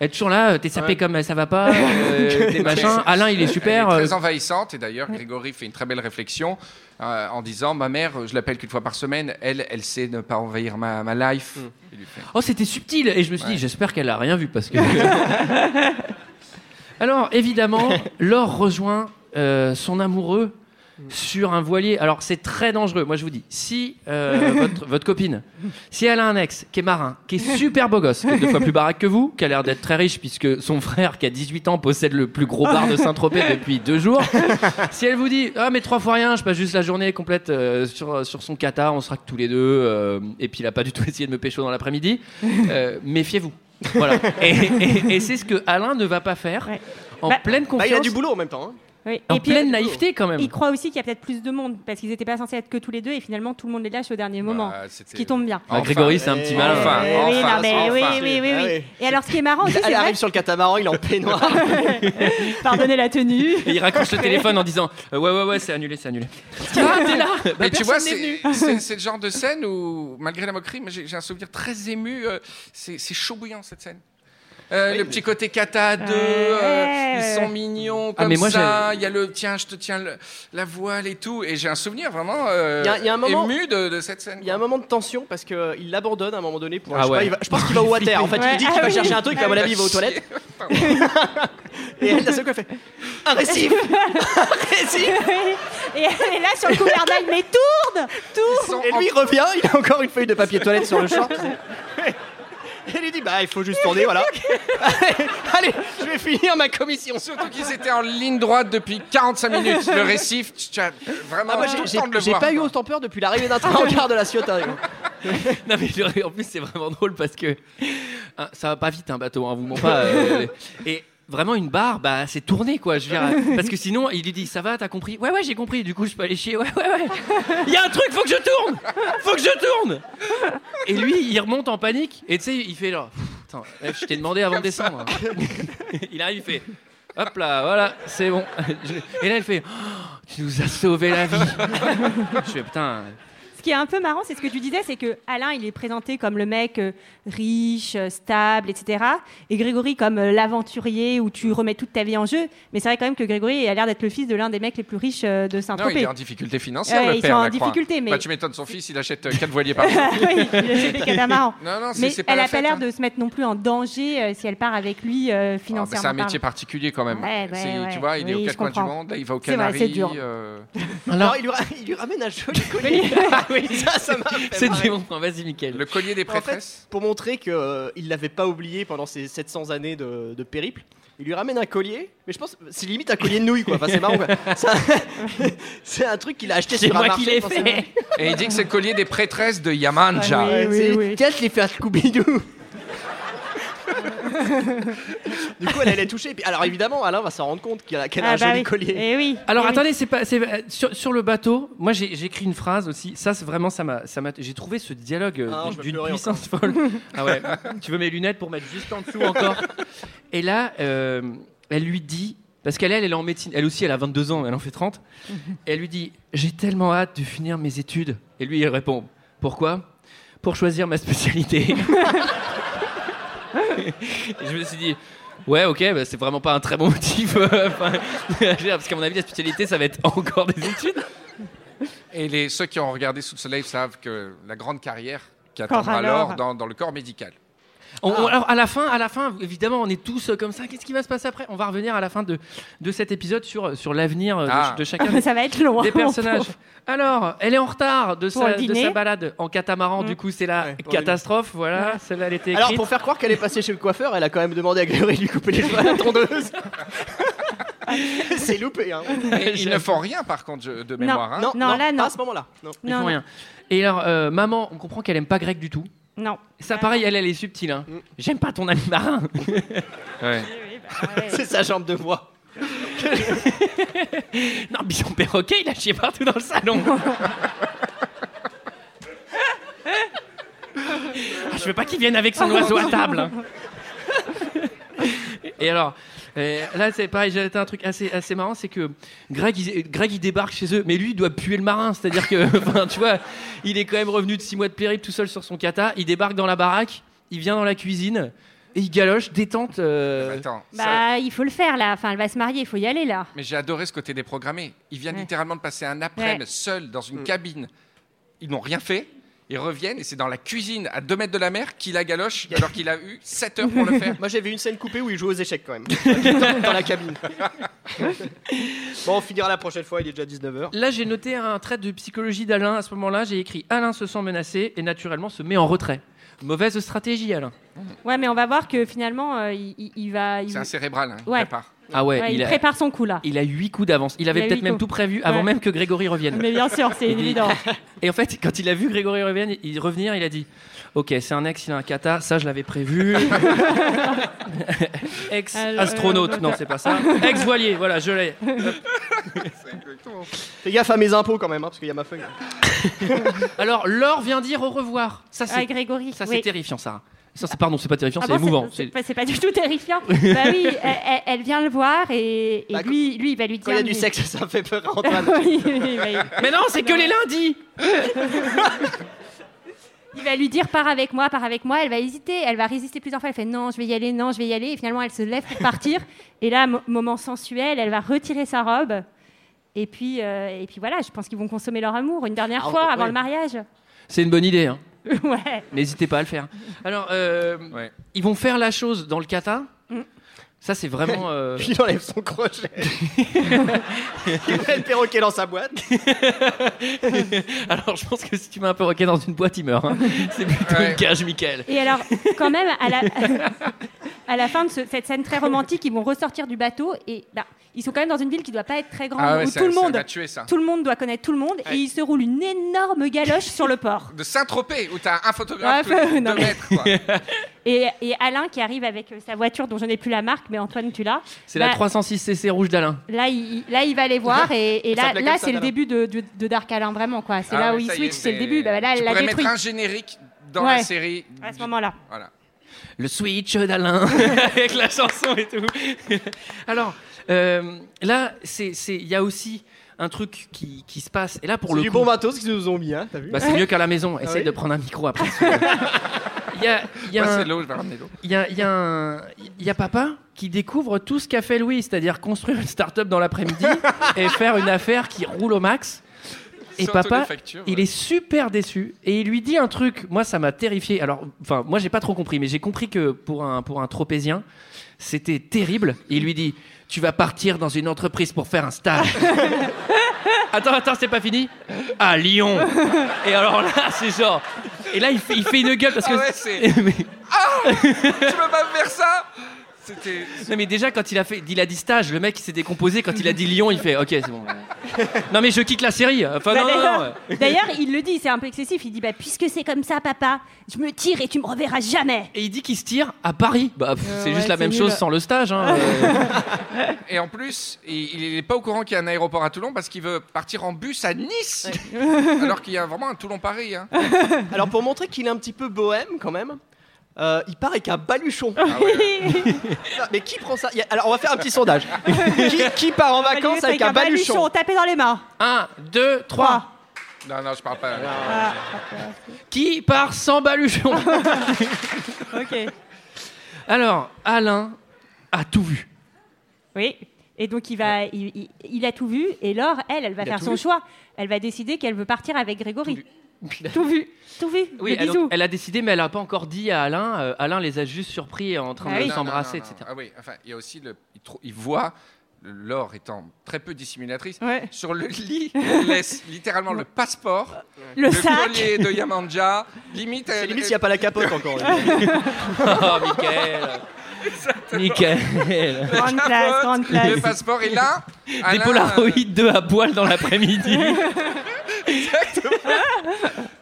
Elle est toujours là, euh, t'es sapé comme euh, ça va pas, euh, t'es machin. Alain, il est super. Elle est euh, très envahissante et d'ailleurs Grégory fait une très belle réflexion euh, en disant ma mère, je l'appelle qu'une fois par semaine, elle, elle sait ne pas envahir ma, ma life. Il lui fait- Oh, c'était subtil. Et je me suis dit, j'espère qu'elle a rien vu parce que. Alors, évidemment, Laure rejoint euh, son amoureux sur un voilier. Alors, c'est très dangereux. Moi, je vous dis, si euh, votre, votre copine, si elle a un ex qui est marin, qui est super beau gosse, qui est deux fois plus baraque que vous, qui a l'air d'être très riche puisque son frère, qui a 18 ans, possède le plus gros bar de Saint-Tropez depuis deux jours, si elle vous dit, ah, mais trois fois rien, je passe juste la journée complète euh, sur, sur son kata, on sera que tous les deux, euh, et puis il a pas du tout essayé de me pécho dans l'après-midi, méfiez-vous. Voilà. Et, et- et c'est ce que Alain ne va pas faire. Ouais. En Bah, pleine Bah, confiance, il a du boulot en même temps. hein. Oui. en Et puis, pleine euh, naïveté quand même. Il croit aussi qu'il y a peut-être plus de monde parce qu'ils n'étaient pas censés être que tous les deux et finalement tout le monde les lâche au dernier moment. Bah, c'était- Ce qui tombe bien. Enfin. Grégory, c'est un petit malin. Enfin, Euh, oui, enfin, non, mais oui, enfin. oui, oui, Ah oui. oui. Et alors, ce qui est marrant aussi, Elle arrive sur le catamaran, il est en peignoir. pardonnez la tenue. Et il raccroche le téléphone en disant euh, Ouais, ouais, ouais, c'est annulé, c'est annulé. Ah, t'es là Bah, Mais tu vois, c'est le genre de scène où, malgré la moquerie, j'ai un souvenir très ému. euh, c'est c'est chaud bouillant cette scène. Euh, le petit côté cata à deux, euh, Ouais, ouais, Ils sont mignons Ah, comme mais moi, ça. Il y a le tiens, je te tiens le- la voile et tout. Et j'ai un souvenir vraiment euh, Il y a- il y a un moment- ému de, de cette scène. Il y a un moment de tension parce qu'il l'abandonne à un moment donné pour. Ah je, sais ouais. pas, il va- je pense qu'il va au water. En fait, Ouais. il dit qu'il Ah va oui. chercher un truc, mais à mon avis, il va aux toilettes. Et elle, d'un seul coup, elle fait Un récif Un récif Et elle est là sur le couvert d'œil, mais tourne sont Et lui, il revient, il a encore une feuille de papier toilette sur le short. Et il lui dit Bah, il faut juste tourner, voilà. Allez, je vais finir ma commission. Surtout qu'ils étaient en ligne droite depuis 45 minutes. Le récif, tu as vraiment Ah, moi, tout j'ai- le temps de le j'ai pas eu autant peur depuis l'arrivée d'un train en quart de la Ciotat. Non mais en plus c'est vraiment drôle parce que hein, ça va pas vite un bateau, hein, vous ment pas. euh, et vraiment une barre, bah c'est tourné quoi. Je veux dire, parce que sinon il lui dit ça va, t'as compris? Ouais ouais j'ai compris. Du coup je peux aller chier. Ouais ouais ouais. Il y a un truc, faut que je tourne, faut que je tourne. Et lui il remonte en panique et tu sais il fait genre, mec, je t'ai demandé avant de descendre. il arrive il fait. Hop là, voilà, c'est bon. Et là, elle fait Oh, Tu nous as sauvé la vie. Je fais Putain, qui est un peu marrant, c'est ce que tu disais, c'est que Alain, il est présenté comme le mec euh, riche, euh, stable, etc. Et Grégory comme euh, l'aventurier où tu remets toute ta vie en jeu. Mais c'est vrai quand même que Grégory a l'air d'être le fils de l'un des mecs les plus riches euh, de Non, il Saint-Tropez. est en difficulté financière, Ouais, le ils père. sont en la croix. difficulté, mais- Bah, tu m'étonnes, son fils, il achète 4 voiliers par jour. oui, il achète des catamarans. Non, non, c'est Mais c'est pas elle la a pas fête, l'air hein. de se mettre non plus en danger euh, si elle part avec lui euh, Ah, bah, financièrement. c'est un métier particulier quand même. Ouais, ouais, C'est- ouais. Tu vois, il est Oui, aux je quatre coins du comprends. monde, là, il va aux C'est vrai, Canaries. c'est dur. euh, Alors, il lui, ra- il lui ramène un joli collier. Ah oui, ça, ça m'a fait c'est marrer. du bon point. Vas-y, Mickaël. Le collier des En fait, prêtresses. pour montrer qu'il ne l'avait pas oublié pendant ces 700 années de, de périple, il lui ramène un collier, mais je pense c'est limite un collier de nouilles quoi. Enfin, c'est marrant quoi. C'est un- C'est un truc qu'il a acheté C'est sur un moi marché. qui l'ai fait. Et il dit que c'est le collier des prêtresses de Yamanja. Ah oui. Tiens, je l'ai fait à Scooby-Doo. Du coup, elle, elle est touchée. Et puis, alors évidemment, Alain va s'en rendre compte qu'elle a, qu'elle a Ah un bah joli oui. collier. Eh oui. Alors eh oui. attendez, c'est pas c'est euh, sur, sur le bateau. Moi j'ai j'ai écrit une phrase aussi. Ça c'est vraiment ça m'a ça m'a j'ai trouvé ce dialogue euh, Ah, je vais d'une pleurer puissance folle. ah ouais. tu veux mes lunettes pour mettre juste en dessous encore? Et là euh, elle lui dit parce qu'elle elle elle est en médecine. Elle aussi elle a 22 ans, elle en fait 30. Et elle lui dit "J'ai tellement hâte de finir mes études." Et lui il répond "Pourquoi? Pour choisir ma spécialité." Et je me suis dit Ouais, ok, bah, c'est vraiment pas un très bon motif. euh, enfin, parce qu'à mon avis, la spécialité, ça va être encore des études. Et les, ceux qui ont regardé Sous le Soleil savent que la grande carrière qui Corps attendra alors. alors dans, dans le corps médical. On- on- alors, à la fin, à la fin, évidemment, on est tous euh, comme ça. Qu'est-ce qui va se passer après? On va revenir à la fin de, de cet épisode sur, sur l'avenir euh, de, Ah. de chacun Ah, ça va être long. des personnages. Alors, elle est en retard de, sa, de sa balade en catamaran. Du coup, c'est la Ouais, catastrophe. Voilà, celle-là, elle était Alors, écrite. pour faire croire qu'elle est passée chez le coiffeur, elle a quand même demandé à Grégory de lui couper les cheveux à la tondeuse. c'est loupé, hein. Et ils ne font rien, par contre, je- de mémoire. hein. Non, Non, là, non. Pas à ce moment-là. Non. Ils Non, font non. rien. Et alors, euh, maman, on comprend qu'elle aime pas Greg du tout. Non. Ça, pareil, elle, elle est subtile. Hein. Mm. J'aime pas ton ami marin. Ouais. C'est sa jambe de bois. Non, mais son perroquet, il a chié partout dans le salon. Ah, je veux pas qu'il vienne avec son oiseau à table. hein. Et alors, là, c'est pareil, j'ai un truc assez, assez marrant, c'est que Greg il, Greg, il débarque chez eux, mais lui, il doit puer le marin. C'est-à-dire que, enfin, tu vois, il est quand même revenu de six mois de périple tout seul sur son kata. Il débarque dans la baraque, il vient dans la cuisine, et il galoche, détente. euh, Attends, ça- Bah, il faut le faire là. Enfin, elle va se marier, il faut y aller là. Mais j'ai adoré ce côté déprogrammé. Ils viennent Ouais. littéralement de passer un après-midi seul dans une cabine. Ils n'ont rien fait. Ils reviennent et c'est dans la cuisine à 2 mètres de la mer qu'il a galoche alors qu'il a eu 7 heures pour le faire. Moi, vu une scène coupée où il joue aux échecs quand même. dans, dans la cabine. bon, on finira la prochaine fois, il est déjà 19h. Là, j'ai noté un trait de psychologie d'Alain. À ce moment-là, j'ai écrit Alain se sent menacé et naturellement se met en retrait. Mauvaise stratégie, Alain. Ouais, mais on va voir que finalement, euh, il, il- il va. il- C'est un cérébral, hein, il Ouais. prépare. Ah ouais, ouais, il, il a, prépare son coup là. il a 8 coups d'avance. Il avait peut-être même coups. tout prévu avant Ouais. même que Grégory revienne. Mais bien sûr, c'est évident. Et en fait, quand il a vu Grégory revenir, il, revenir, il a dit Ok, c'est un ex, il a un kata, ça je l'avais prévu. Ex-astronaute, non, c'est pas ça. Ex-voilier, voilà, je l'ai. Fais gaffe à mes impôts quand même, hein, parce qu'il y a ma feuille. Alors, Laure vient dire au revoir. Ça, Ah, c'est Grégory. ça, c'est oui. terrifiant, ça. Ça, c'est pardon, c'est pas terrifiant, Ah c'est bon, émouvant. c'est- C'est- C'est c'est pas du tout terrifiant. bah oui, elle, vient le voir et, et Bah, lui, lui, il va lui dire. Quand il y a du sexe, ça me fait peur à Antoine. Oui. Mais non, c'est que les lundis Il va lui dire pars avec moi, pars avec moi. Elle va hésiter, elle va résister plusieurs fois. Elle fait non, je vais y aller, non, je vais y aller. Et finalement, elle se lève pour partir. Et là, mo- moment sensuel, elle va retirer sa robe. Et puis, euh, et puis voilà, je pense qu'ils vont consommer leur amour une dernière Ah, fois ouais. avant le mariage. C'est une bonne idée. Hein. ouais. N'hésitez pas à le faire. Alors, euh, Ouais. ils vont faire la chose dans le kata. Mm. Ça, c'est vraiment. euh, Puis il enlève son crochet. il met le perroquet dans sa boîte. Alors, je pense que si tu mets un perroquet dans une boîte, il meurt. hein. C'est plutôt Ouais. une cage, Michael. Et alors, quand même, à la, à la fin de ce- cette scène très romantique, ils vont ressortir du bateau et bah, ils sont quand même dans une ville qui doit pas être très grande Ah ouais, où ça- tout le monde, m'a tué, ça. tout le monde doit connaître tout le monde et ils se roulent une énorme galoche sur le port. De Saint-Tropez, où t'as un photographe Ouais, tous les non, deux mais- mètres. Quoi. Et, et Alain qui arrive avec euh, sa voiture dont je n'ai plus la marque, mais Antoine, tu l'as. C'est la Bah, 306 CC rouge d'Alain. Là, il, là, il va les voir et, là, là c'est le début de, de, de Dark Alain, vraiment. quoi. C'est Ah là où il switch, c'est le début. Bah, là, tu elle l'a pourrais détruit mettre un générique dans la série. à ce moment-là. Voilà. Le switch d'Alain avec la chanson et tout. Alors, euh, là, c'est- c'est- il y a aussi un truc qui, qui se passe. Et là, pour C'est le du coup, bon matos qu'ils nous ont mis, hein, t'as vu bah, c'est mieux qu'à la maison. Essaye oui de prendre un micro après. Il y a, il y a Moi, un- c'est l'eau, je vais ramener l'eau. Il y a, il y a un- il y a papa qui découvre tout ce qu'a fait Louis, c'est-à-dire construire une start-up dans l'après-midi et faire une affaire qui roule au max. Et papa, il est super déçu et il lui dit un truc. Moi, ça m'a terrifié. Alors, enfin, moi, j'ai pas trop compris, mais j'ai compris que pour un pour un tropézien, c'était terrible. Il lui dit Tu vas partir dans une entreprise pour faire un stage. attends, attends, c'est pas fini À Lyon. Et alors là, c'est genre. Et là, il fait, il fait une gueule parce Ah que. ouais, c'est- Mais- Tu peux pas me faire ça? C'était. non mais déjà quand il a fait, il a dit stage, le mec il s'est décomposé. Quand il a dit Lyon, il fait OK, c'est bon. non mais je quitte la série. Enfin Bah, non, non, non, D'ailleurs, ouais. d'ailleurs, il le dit, c'est un peu excessif. Il dit bah, Puisque c'est comme ça, papa, je me tire et tu me reverras jamais. Et il dit qu'il se tire à Paris. Bah pff, Euh, c'est juste la c'est même nul. chose sans le stage. hein. Euh, Et en plus, il il est pas au courant qu'il y a un aéroport à Toulon parce qu'il veut partir en bus à Nice. Alors qu'il y a vraiment un Toulon-Paris. Hein. Alors pour montrer qu'il est un petit peu bohème quand même, euh, il part avec un baluchon. Ah ouais. Non, Mais qui prend ça? Il y a- Alors on va faire un petit sondage. qui, qui part en vacances avec un baluchon? tapé dans les mains. Un, deux, trois. Non, non, je parle pas. Qui part sans baluchon? Ok. Alors Alain a tout vu. Oui. Et donc il va, il, il- il a tout vu. Et Laure, elle, elle va a faire tout son vu choix. Elle va décider qu'elle veut partir avec Grégory. Tout vu, tout vu. Oui, elle, a décidé, mais elle a pas encore dit à Alain. Euh, Alain les a juste surpris en train Ah de oui. S'embrasser, etc. Ah oui, enfin, il y a aussi le. Il, trou- il voit, Laure étant très peu dissimulatrice, Ouais. sur le lit, elle laisse littéralement le passeport, Le le sac. collier de Yamanja, limite. Elle- limite s'il n'y a pas la capote encore. Oh, Michael Michael Grande classe, grande classe. le passeport est là. Des Alain, Polaroid 2 à poil dans l'après-midi.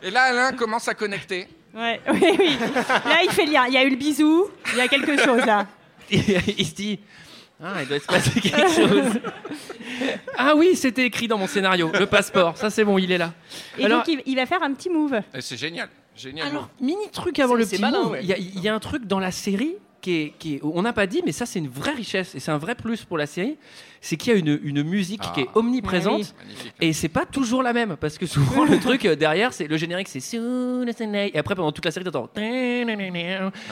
Et là, Alain commence à connecter. Ouais, oui, oui. Là, il fait lien. Il y a eu le bisou. Il y a quelque chose là. il se dit Ah, il doit se passer quelque chose. ah oui, c'était écrit dans mon scénario. Le passeport, ça c'est bon, il est là. Et Alors- donc, il, il va faire un petit move. Et c'est génial. Génial. Alors, mini truc avant C'est- le c'est petit malin, move. ouais. Il y, a- il y a un truc dans la série qui est, qui est- on n'a pas dit, mais ça c'est une vraie richesse et c'est un vrai plus pour la série. C'est qu'il y a une, une musique qui est Ah. omniprésente. Magnifique. Et c'est pas toujours la même parce que souvent le truc euh, derrière c'est le générique c'est et après pendant toute la série t'entends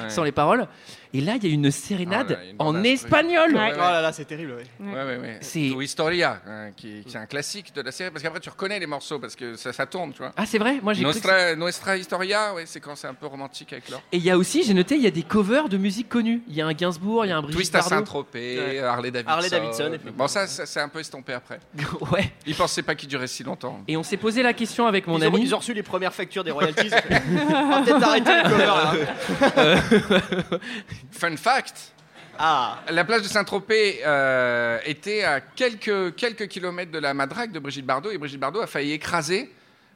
sans les paroles et là il y a une sérénade Ah ouais, une en espagnol Ouais. Oh là là, c'est terrible. ouais. Ouais, ouais, ouais. C'est- Ou Historia, hein, qui, qui est un classique de la série, parce qu'après tu reconnais les morceaux, parce que ça, ça tourne, tu vois. ah c'est vrai moi j'ai Nostra, Nostra Historia, ouais, c'est quand c'est un peu romantique avec l'or. Et il y a aussi, j'ai noté, il y a des covers de musique connue. Il y a un Gainsbourg, il y a un Brigitte Twist à. Saint-Tropez, Ouais. Harley Davidson. Harley Davidson. Bon, ça, ça c'est un peu estompé après. ouais. Ils pensaient pas qu'il durait si longtemps. Et on s'est posé la question avec mon ils, ont, ami. ils ont reçu les premières factures des royalties. on va peut-être arrêter le cover là. Fun fact Ah, la plage de Saint-Tropez euh, était à quelques, quelques kilomètres de la madrague de Brigitte Bardot, et Brigitte Bardot a failli écraser.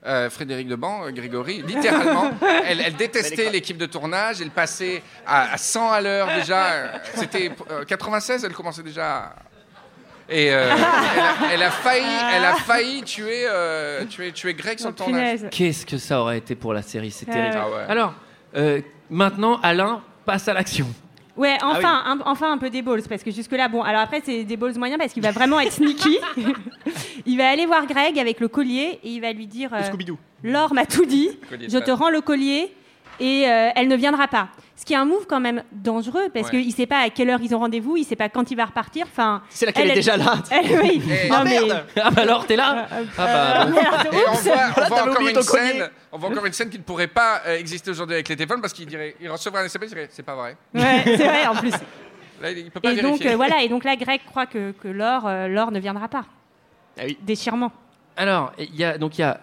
euh, Frédéric Deban, euh, Grégory, littéralement, elle, elle détestait l'équipe de tournage, elle passait à, à 100 à l'heure déjà. C'était euh, 96, elle commençait déjà. Et euh, elle, a, elle a failli, elle a failli tuer, euh, tuer, tuer Greg sur le tournage. Qu'est-ce que ça aurait été pour la série C'est Ouais, terrible. Ah ouais. Alors, euh, maintenant, Alain passe à l'action. Ouais, enfin, un, enfin un peu des balls, parce que jusque-là, bon, alors après, c'est des balls moyens parce qu'il va vraiment être sneaky. il va aller voir Greg avec le collier et il va lui dire euh, Scooby-Doo. Laure m'a tout dit, je te rends le collier et euh, elle ne viendra pas. Ce qui est un move quand même dangereux parce Ouais. qu'il ne sait pas à quelle heure ils ont rendez-vous, il ne sait pas quand il va repartir. Enfin, C'est là qu'elle Elle, est elle- déjà là. elle, oui. Eh, Non, Ah mais- merde Ah bah alors, t'es là Euh, Ah bah, bon. merde, Et on voit, on encore une scène. On voit encore une scène qui ne pourrait pas euh, exister aujourd'hui avec les téléphones parce qu'il dirait, il recevrait un SMS, il dirait, c'est pas vrai. Ouais, c'est vrai en plus. Là, il peut pas Et donc euh, voilà, et donc là, Greg croit que, que Laure, euh, Laure ne viendra pas. Ah oui. Déchirement. Alors, il y a donc il y a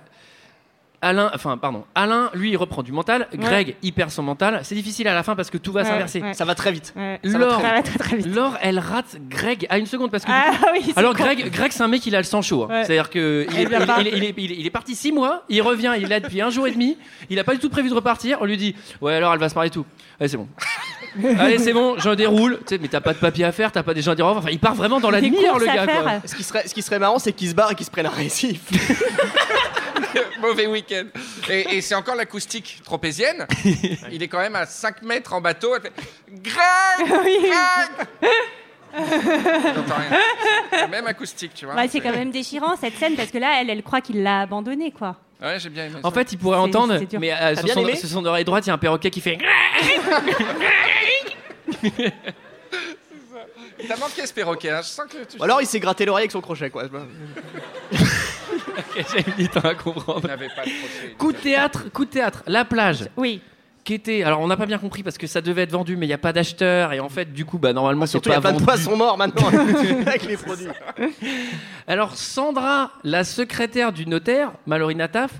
Alain, enfin pardon, Alain, lui, il reprend du mental. Greg, il perd son mental. C'est difficile à la fin parce que tout va s'inverser. ouais. Ça va très vite. Ouais. Ça va Laure, très vite. Elle rate Greg à une seconde parce que. Ah oui, Alors con. Greg, Greg c'est un mec il a le sang chaud. hein. Ouais. C'est-à-dire que il est, Elle vient il- pas. il est- il est- il est- il est parti six mois, il revient, il est là depuis un jour et demi, il a pas du tout prévu de repartir. On lui dit ouais alors elle va se parler tout. Allez c'est bon. Allez c'est bon, je déroule. Tu sais mais t'as pas de papier à faire, t'as pas des gens à dire au revoir. Enfin il part vraiment dans la courses le gars. quoi. Ce qui serait, ce qui serait marrant, c'est qu'ils se barrent et qu'ils se prennent un récif. Mauvais week-end. Et, et c'est encore l'acoustique tropézienne. Il est quand même à 5 mètres en bateau. Elle fait Greg Greg J'entends rien. Même acoustique, tu vois. Ouais, c'est quand même déchirant cette scène parce que là, elle, elle croit qu'il l'a abandonné, quoi. Ouais, j'ai bien aimé. En ça. fait il pourrait entendre, c'est dur. mais euh, sur, bien son, aimé sur son oreille droite il y a un perroquet qui fait. T'as manqué ce perroquet, hein. je sens que tu Ou alors il s'est gratté l'oreille avec son crochet, quoi. J'ai mis du temps à comprendre. pas de. Coup de théâtre, coup de théâtre, la plage. Oui. qui était. Alors, on n'a pas bien compris parce que ça devait être vendu, mais il n'y a pas d'acheteur. Et en fait, du coup, bah, normalement, c'est Surtout, il y pas a plein de poissons morts maintenant avec les produits. Alors, Sandra, la secrétaire du notaire, Mallory Nataf,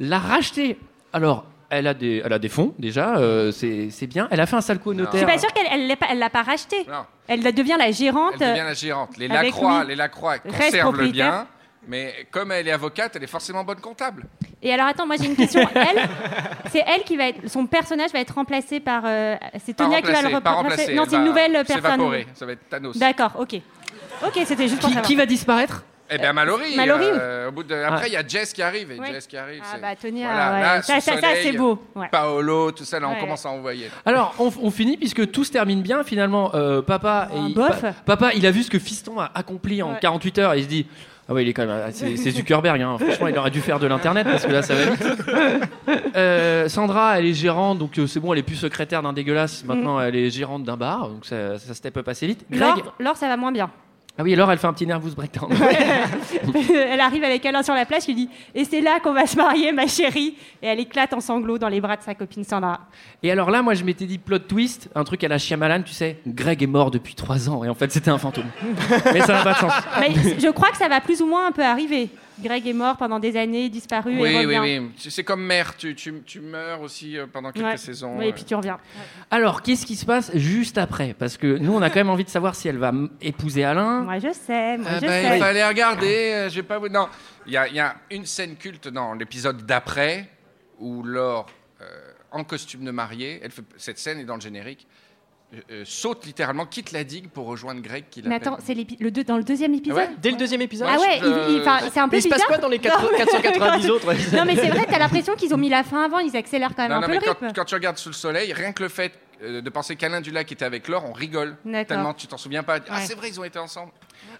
l'a racheté. Alors, elle a des, elle a des fonds déjà, euh, c'est c'est bien. Elle a fait un sale coup au Je notaire. suis pas sûre qu'elle elle elle l'a pas racheté. Non, Elle devient la gérante. elle devient la gérante. Les Lacroix, les Lacroix conservent le bien, mais comme elle est avocate, elle est forcément bonne comptable. Et alors attends, moi j'ai une question. Elle, c'est elle qui va être, son personnage va être remplacé par. euh, c'est Pas Tonia qui va le pas remplacer. Non, c'est une nouvelle personne. s'évaporer. Ça va être Thanos. D'accord, ok. Ok, c'était juste pour Qui, savoir. qui va disparaître? Eh bien, Mallory. Mallory, euh, au bout de... Après, il y a Jess qui arrive. Et Ouais. Jess qui arrive. Ah bah Tonia, Voilà, ouais. là, ça, ça, ça, c'est beau. Ouais. Paolo, tout ça, là, on Ouais. commence à envoyer. Alors, on, on finit puisque tout se termine bien. Finalement, euh, papa, Un il- bof. pa- papa, il a vu ce que Fiston a accompli en Ouais. 48 heures et il se dit. Ah ouais, il est quand même. C'est c'est Zuckerberg, hein. franchement, il aurait dû faire de l'internet parce que là, ça va vite. Euh, Sandra, elle est gérante, donc euh, c'est bon, elle est plus secrétaire d'un dégueulasse. Maintenant, elle est gérante d'un bar, donc ça, ça step up assez vite. Greg, Laure, Laure, ça va moins bien. Ah oui, alors elle fait un petit nervous breakdown. elle arrive avec Alain sur la plage, lui dit Et c'est là qu'on va se marier, ma chérie. Et elle éclate en sanglots dans les bras de sa copine Sandra. Et alors là, moi, je m'étais dit plot twist, un truc à la Shyamalan, tu sais. Greg est mort depuis trois ans et en fait, c'était un fantôme. Mais ça n'a pas de sens. Mais je crois que ça va plus ou moins un peu arriver. Greg est mort pendant des années, disparu et Oui, oui, revient. oui. Tu- C'est comme mère, tu, tu, tu meurs aussi euh, pendant quelques Ouais. saisons. Oui, et euh. puis tu reviens. Alors, qu'est-ce qui se passe juste après? Parce que nous, on a quand même envie de savoir si elle va épouser Alain. Moi, je sais, moi, Ah je bah, sais. il fallait regarder, euh, je vais pas vous... Non, il y a, il y a une scène culte dans l'épisode d'après où Laure, euh, en costume de mariée, elle fait... cette scène est dans le générique, euh, euh, saute littéralement, quitte la digue pour rejoindre Greg qui Mais attends, c'est le deux- dans le deuxième épisode ouais Dès le deuxième épisode? Ah ouais, enfin, c'est un peu Mais il se passe bizarre. quoi dans les quatre- Non, mais- 490 autres ouais Non, mais c'est vrai, t'as l'impression qu'ils ont mis la fin avant, ils accélèrent quand même Non, un non, peu mais le quand, rythme. quand tu regardes sous le soleil, rien que le fait euh, de penser qu'Alain Dulac était avec Laure, on rigole. Tellement tu t'en souviens pas. Ah, Ouais. c'est vrai, ils ont été ensemble.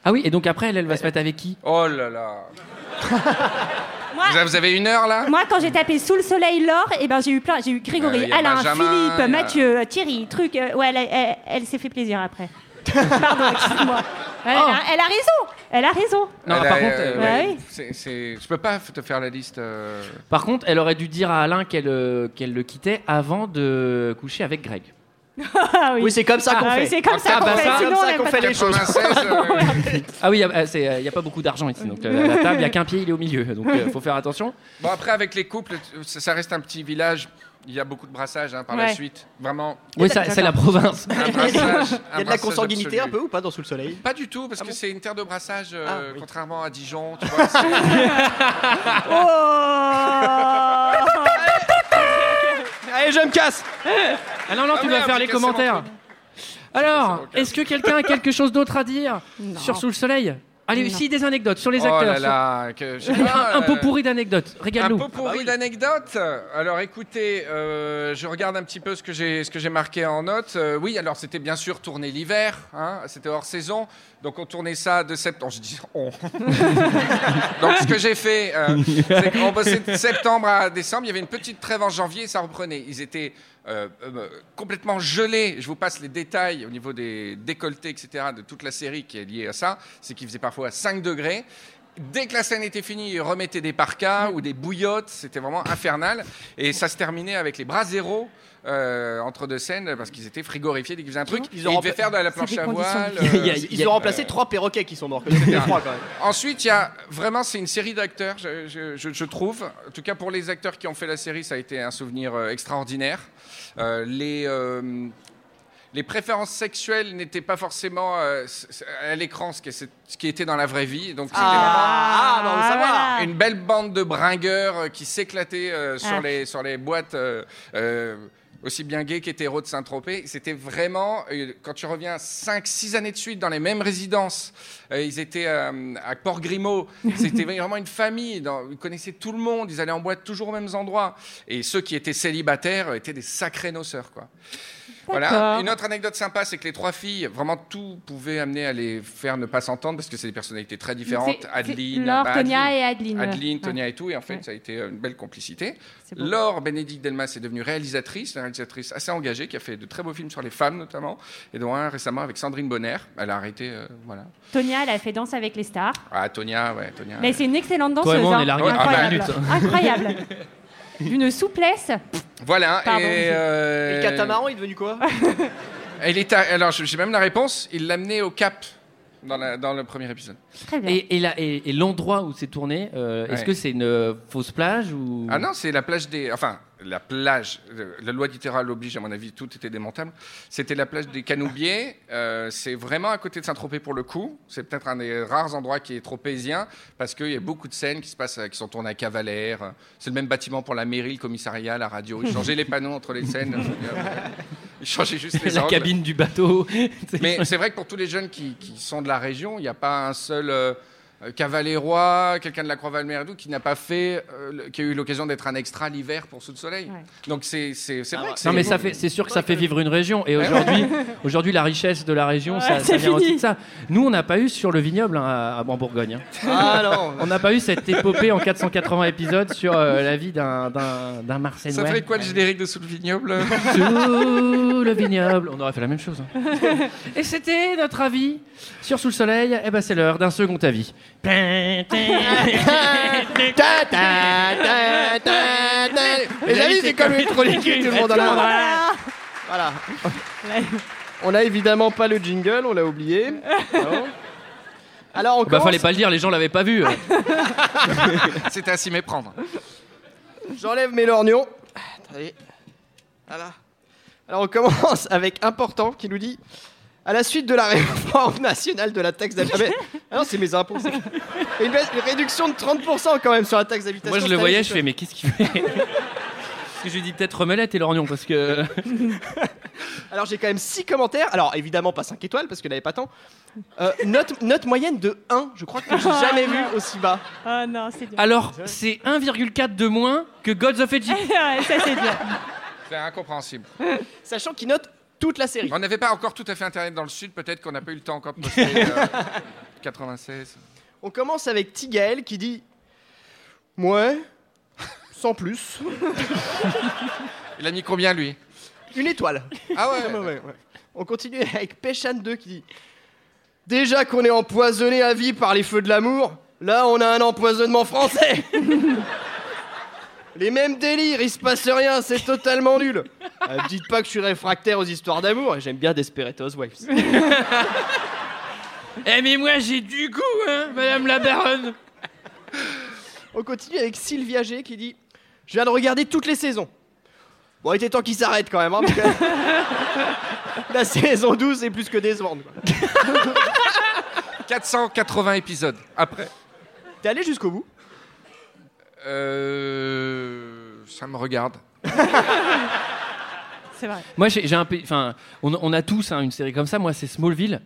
Ah oui, et donc après, elle, elle va se mettre avec qui? Oh là là. Moi, Vous avez- une heure là moi, quand j'ai tapé sous le soleil Laure, et ben j'ai eu plein, j'ai eu Euh, Grégory, y a Alain, Benjamin, Philippe, y a- Mathieu, Thierry, truc. euh, ouais, elle, a- elle- elle s'est fait plaisir après. Pardon, excuse-moi. Elle, Oh. a, elle a raison, elle a raison. Non, Elle par a- contre, euh, euh, ouais. ouais, oui. c'est- c'est- Je peux pas te faire la liste. euh, Par contre, elle aurait dû dire à Alain qu'elle euh, qu'elle le quittait avant de coucher avec Greg. Ah oui, Oui, c'est comme ça qu'on Ah oui, fait. c'est comme ça Ah, qu'on bah, fait. ça, Sinon, qu'on fait les choses. 96. euh, Ah oui, il n'y a, pas beaucoup d'argent ici, donc euh, la table, il n'y a qu'un pied, il est au milieu, donc il faut faire attention. Bon, après, avec les couples, ça, ça reste un petit village. Il y a beaucoup de brassage hein, par la suite. Vraiment. Oui, ça- c'est la province. Un brassage. Il y a de la consanguinité un peu ou pas dans Sous le Soleil? Pas du tout, parce que c'est une terre de brassage, euh, Ah, oui. contrairement à Dijon. Tu vois, c'est- Allez, je me casse Ah non, non, Ah tu dois vous faire les commentaires. Alors, est-ce que quelqu'un a quelque chose d'autre à dire Non. sur Sous le Soleil? Allez, si des anecdotes sur les Oh acteurs. là là, que- je sais sur- pas, un, un pot euh, pourri d'anecdotes. Un Régale-nous. peu pourri d'anecdotes. Alors écoutez, euh, je regarde un petit peu ce que j'ai ce que j'ai marqué en note. Euh, oui, alors c'était bien sûr tourné l'hiver, hein, c'était hors saison, donc on tournait ça de septembre. Je dis on. donc ce que j'ai fait, euh, c'est qu'on bossait de septembre à décembre. Il y avait une petite trêve en janvier et ça reprenait. Ils étaient euh, euh, complètement gelés. Je vous passe les détails au niveau des décolletés, etc. de toute la série qui est liée à ça. C'est qu'il faisait parfois 5 degrés. Dès que la scène était finie, ils remettaient des parkas ou des bouillottes. C'était vraiment infernal. Et ça se terminait avec les bras zéro euh, entre deux scènes parce qu'ils étaient frigorifiés dès qu'ils faisaient un truc. Ils Ils, ont rempla- faire de la planche à voile. euh, Ils ont remplacé trois perroquets qui sont morts. Les trois, quand même. Ensuite, il y a vraiment, c'est une série d'acteurs, je, je- je- je trouve. En tout cas, pour les acteurs qui ont fait la série, ça a été un souvenir euh, extraordinaire. Euh, les, euh, les préférences sexuelles n'étaient pas forcément euh, à l'écran ce qui, était dans la vraie vie. Donc, c'était Ah, bah, savoir. voilà. vraiment une belle bande de bringueurs euh, qui s'éclataient euh, sur, Ah. les, sur les boîtes. euh, aussi bien gays qu'hétéros de Saint-Tropez. C'était vraiment, quand tu reviens 5-6 années de suite dans les mêmes résidences, ils étaient à Port-Grimaud, c'était vraiment une famille, dans- ils connaissaient tout le monde, ils allaient en boîte toujours aux mêmes endroits. Et ceux qui étaient célibataires étaient des sacrés noceurs. Quoi. Voilà. Une autre anecdote sympa, c'est que les trois filles, vraiment tout pouvait amener à les faire ne pas s'entendre parce que c'est des personnalités très différentes. Adeline, Laure, bah, Tonia Adeline- et Adeline. Adeline, Ouais. Tonia et tout, et en fait, Ouais. ça a été euh, une belle complicité. Laure Bénédicte Delmas est devenue réalisatrice, une réalisatrice assez engagée, qui a fait de très beaux films sur les femmes notamment, et dont un récemment avec Sandrine Bonner. Elle a arrêté, euh, voilà. Tonia, elle a fait Danse avec les stars. Ah, Tonia, ouais, Tonia. Mais c'est une excellente danseuse. Toi et moi, on hein. est largués en Incroyable. vingt minutes. Incroyable. D'une souplesse. Voilà, Pardon. et... euh, Et le catamaran, il est devenu quoi? Elle est à- alors, j'ai même la réponse, il l'a amené au Cap dans, la- dans le premier épisode. Très bien. Et, et la- et- et l'endroit où c'est tourné, euh, est-ce Ouais. que c'est une euh, fausse plage ou? Ah non, c'est la plage des. Enfin, la plage. La loi littorale oblige, à mon avis, tout était démontable. C'était la plage des Canoubiers. euh, c'est vraiment à côté de Saint-Tropez pour le coup. C'est peut-être un des rares endroits qui est tropézien parce qu'il y a beaucoup de scènes qui se passent, qui sont tournées à Cavalère. C'est le même bâtiment pour la mairie, le commissariat, la radio. Ils changeaient les panneaux entre les scènes. Ils changeaient juste les la angles. cabine du bateau Mais c'est vrai que pour tous les jeunes qui, qui sont de la région, il n'y a pas un seul euh, cavalérois, quelqu'un de la tout, qui n'a pas fait, euh, qui a eu l'occasion d'être un extra l'hiver pour Sous le Soleil. Ouais. Donc c'est c'est- c'est vrai que c'est Non mais ça fait, c'est sûr que ça fait vivre une région. Et aujourd'hui, aujourd'hui la richesse de la région, ça, Ouais, ça c'est vient aussi de ça. Nous, on n'a pas eu sur le vignoble hein, à- en Bourgogne. hein. Ah non. On n'a pas eu cette épopée en 480 épisodes sur euh, la vie d'un d'un d'un Marseillais. Ça fait quoi le générique de Sous le Vignoble? Sous le vignoble. On aurait fait la même chose. hein. Et c'était notre avis sur Sous le soleil. Et ben c'est l'heure d'un second avis. Ta, ta, ta, ta, ta. Les amis, c'est comme une chronique, tout le monde en a. Voilà. On a évidemment pas le jingle, on l'a oublié. Non. Alors on Bah commence. fallait pas le dire, les gens l'avaient pas vu. C'était à s'y méprendre. J'enlève mes lorgnons. Attendez. Voilà. Alors on commence avec important qui nous dit à la suite de la réforme nationale de la taxe d'habitation. Ah non, c'est mes impôts. c'est- Une, baisse- une réduction de 30% quand même sur la taxe d'habitation. Moi je le cette voyais, année, je fais mais qu'est-ce qu'il fait Parce que je lui dis peut-être remelette et l'orgnon parce que Alors j'ai quand même 6 commentaires. Alors évidemment pas 5 étoiles parce qu'il n'avait pas tant. Euh, note, note moyenne de 1. Je crois que j'ai jamais vu aussi bas. Oh non, c'est dur. alors c'est 1,4 de moins que Gods of Egypt. Ouais, ça, c'est dur. C'est incompréhensible. Sachant qu'il note toute la série. On n'avait pas encore tout à fait Internet dans le Sud, peut-être qu'on n'a pas eu le temps encore de poster. euh, 96. On commence avec Tigael qui dit Ouais, sans plus. Il a mis combien lui? Une étoile. Ah ouais, Ouais, ouais, ouais. On continue avec Péchan 2 qui dit Déjà qu'on est empoisonné à vie par les feux de l'amour, là on a un empoisonnement français Les mêmes délires, il se passe rien, c'est totalement nul Euh, Dites pas que je suis réfractaire aux histoires d'amour, j'aime bien Desperate Wives. Eh mais moi j'ai du goût, hein, Madame la Baronne. On continue avec Sylvia G qui dit Je viens de regarder toutes les saisons. Bon, il était temps qu'il s'arrête quand même. hein, parce que La saison 12 est plus que décevante. quoi. 480 épisodes après. T'es allé jusqu'au bout? Euh, ça me regarde. C'est vrai. Moi, j'ai j'ai un, peu- enfin, on, on a tous hein, une série comme ça. Moi, c'est Smallville,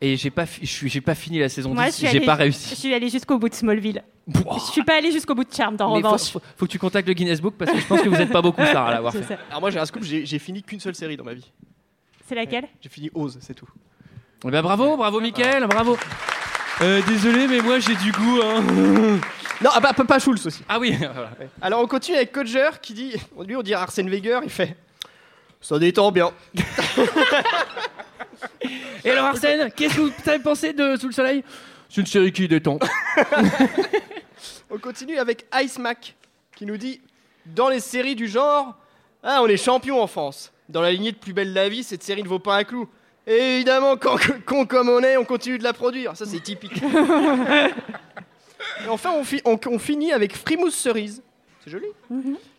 et j'ai pas, je j'ai pas fini la saison Moi, je 10. suis J'ai allée- pas Je réussi. suis allée jusqu'au bout de Smallville. Pouah. Je suis pas allée jusqu'au bout de Charmed, en Mais revanche. faut- faut que tu contactes le Guinness Book parce que je pense que vous êtes pas beaucoup Sarah à l'avoir Je fait. Alors moi j'ai un scoop, j'ai j'ai fini qu'une seule série dans ma vie. C'est laquelle? J'ai fini Oz, c'est tout. Eh ben, bravo, bravo, Mickaël, bravo. Euh, désolé, mais moi j'ai du goût. Hein. Non, ah bah pas Schulz aussi. Ah oui, voilà. Alors on continue avec Codger qui dit, lui on dit Arsène Weger, il fait ça détend bien. Et alors Arsène, qu'est-ce que vous avez pensé de Sous le Soleil? C'est une série qui détend. On continue avec Ice Mac qui nous dit dans les séries du genre, ah, on est champion en France. Dans la lignée de Plus belle la vie, cette série ne vaut pas un clou. Et évidemment, quand con comme on est, on continue de la produire. Ça c'est typique. Et enfin, on, fi- on- on finit avec Frimousse Cerise. C'est joli.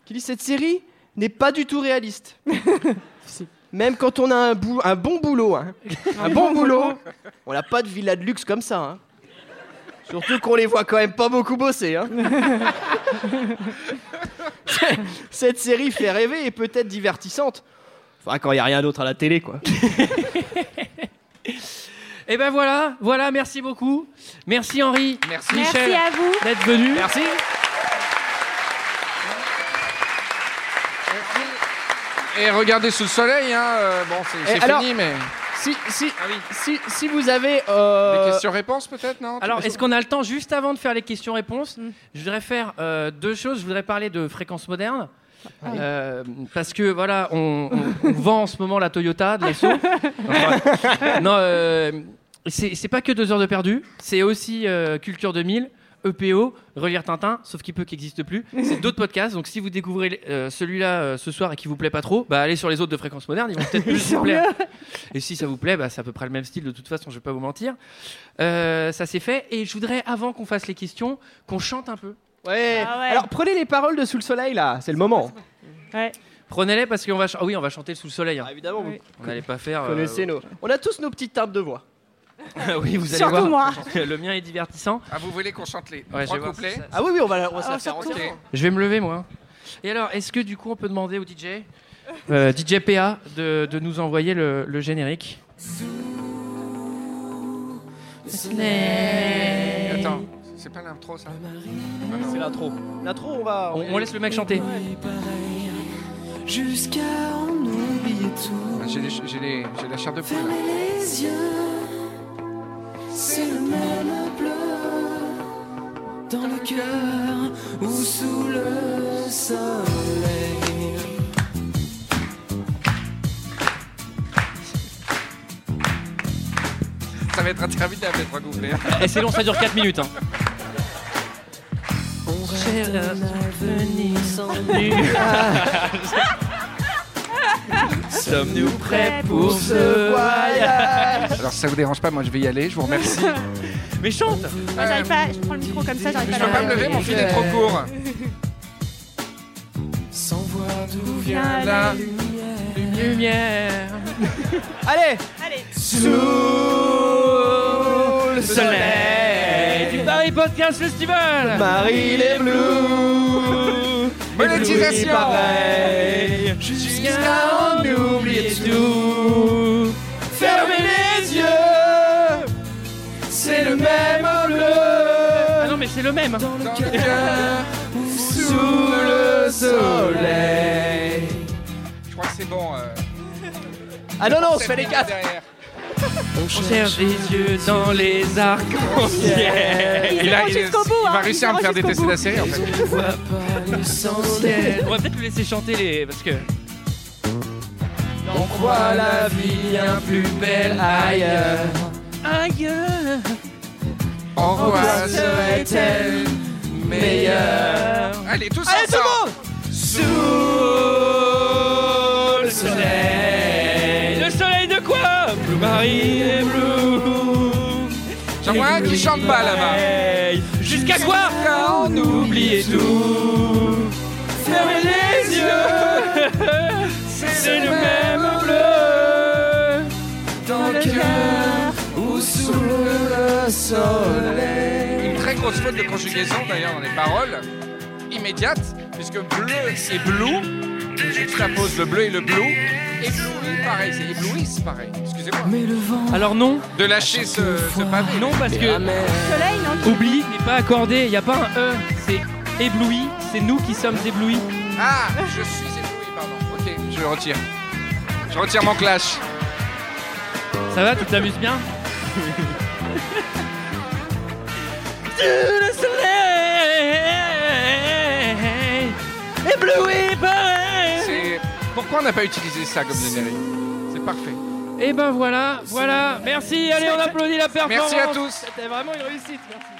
Qui dit cette série n'est pas du tout réaliste. Même quand on a un, bou- un bon boulot, hein. un bon boulot, on n'a pas de villa de luxe comme ça. hein. Surtout qu'on les voit quand même pas beaucoup bosser. hein. Cette série fait rêver et peut être divertissante. Enfin, quand il n'y a rien d'autre à la télé, quoi. Et ben voilà, voilà, merci beaucoup. Merci Henri. Merci. Michel Merci à vous. d'être venu. Merci. Et regardez sous le soleil, hein. euh, bon, c'est fini, mais. Si, si, Ah oui. si, si vous avez. euh, Des questions-réponses peut-être, non? Alors, est-ce qu'on a le temps, juste avant de faire les questions-réponses, Mm. je voudrais faire euh, deux choses. Je voudrais parler de fréquence moderne. Euh, parce que voilà, on, on- on vend en ce moment la Toyota de l'assaut. Enfin, non, euh, c'est pas que deux heures de perdu, c'est aussi euh, Culture 2000, EPO, Relire Tintin, sauf qu'il peut qu'il n'existe plus. C'est d'autres podcasts. Donc si vous découvrez euh, celui-là euh, ce soir et qui vous plaît pas trop, bah allez sur les autres de fréquence moderne, ils vont peut-être plus vous plaire. Et si ça vous plaît, bah, c'est à peu près le même style de toute façon, je vais pas vous mentir. Euh, ça c'est fait. Et je voudrais, avant qu'on fasse les questions, qu'on chante un peu. Ouais. Ah ouais. Alors prenez les paroles de Sous le soleil là, c'est le moment. Ouais. Prenez-les parce qu'on va, ch- ah oui, on va chanter sous le soleil. hein. Ah, évidemment, Oui. On n'allait pas faire. vous euh, connaissez nos. On a tous nos petites teintes de voix. Oui, vous allez Surtout voir. moi. Le mien est divertissant. Ah, vous voulez qu'on chante les Ouais, je trois couplets si ça- Ah oui, oui, on va, on va se Ah, la faire. Je vais me lever moi. Et alors, est-ce que du coup on peut demander au DJ, euh, DJ PA, de, de nous envoyer le, le générique? Attends, c'est pas l'intro ça? C'est l'intro. L'intro, on va. on, on laisse le mec chanter. Jusqu'à en oublier tout. Ah, J'ai les- j'ai les- j'ai la chair de poule. les yeux, c'est le même bleu dans le cœur ou sous le soleil. Ça va être interminable les trois couplets. Et c'est long, ça dure 4 minutes. Hein. On rêve d'un avenir sans Sommes-nous prêts pour ce voyage. Alors si ça vous dérange pas, moi je vais y aller, je vous remercie. Mais chante Moi, j'arrive pas. Je prends le micro comme ça, j'arrive Je pas peux à pas me lever, mon fil est trop court. sans voir d'où vient la Lumière Allez Allez. Sous le Soleil du Paris Podcast Festival Marie les Blues Monétisation. pareil Jusqu'à en oublier tout Fermez les yeux C'est le même bleu Ah non mais c'est le même Dans le cœur. Sous le soleil Je crois que c'est bon. euh, Ah non non, on se fait les quatre derrière. On cherche des yeux dans les arcs-en-ciel il, bout. il va hein, réussir à me faire détester la série en fait. On va peut-être le laisser chanter les... parce que... On croit la vie bien plus belle ailleurs Aïe En quoi serait-elle meilleure Allez, tous Allez tout ensemble le monde Sous le soleil. Le soleil de quoi Blue Marie et Blue. J'en vois un qui chante pas là-bas. Jusqu'à quoi On oublie tout C'est le même bleu Dans le cœur ou sous le soleil Une très grosse faute de conjugaison d'ailleurs dans les paroles, immédiate, puisque bleu et blue, je juxtapose le bleu et le blue, ébloui, pareil, c'est ébloui, c'est pareil. Excusez-moi. Mais le vent Alors non, De lâcher ce, ce pavé. non parce que. Soleil, non oublie n'est pas accordé, il n'y a pas un E, c'est ébloui, c'est nous qui sommes éblouis. Ah, je suis. Ok, je le retire. Je retire mon clash. Ça va, tu t'amuses bien le soleil, ébloui. Pourquoi on n'a pas utilisé ça comme générique C'est parfait. Et ben voilà, voilà, merci, allez on applaudit la performance Merci à tous. C'était vraiment une réussite, merci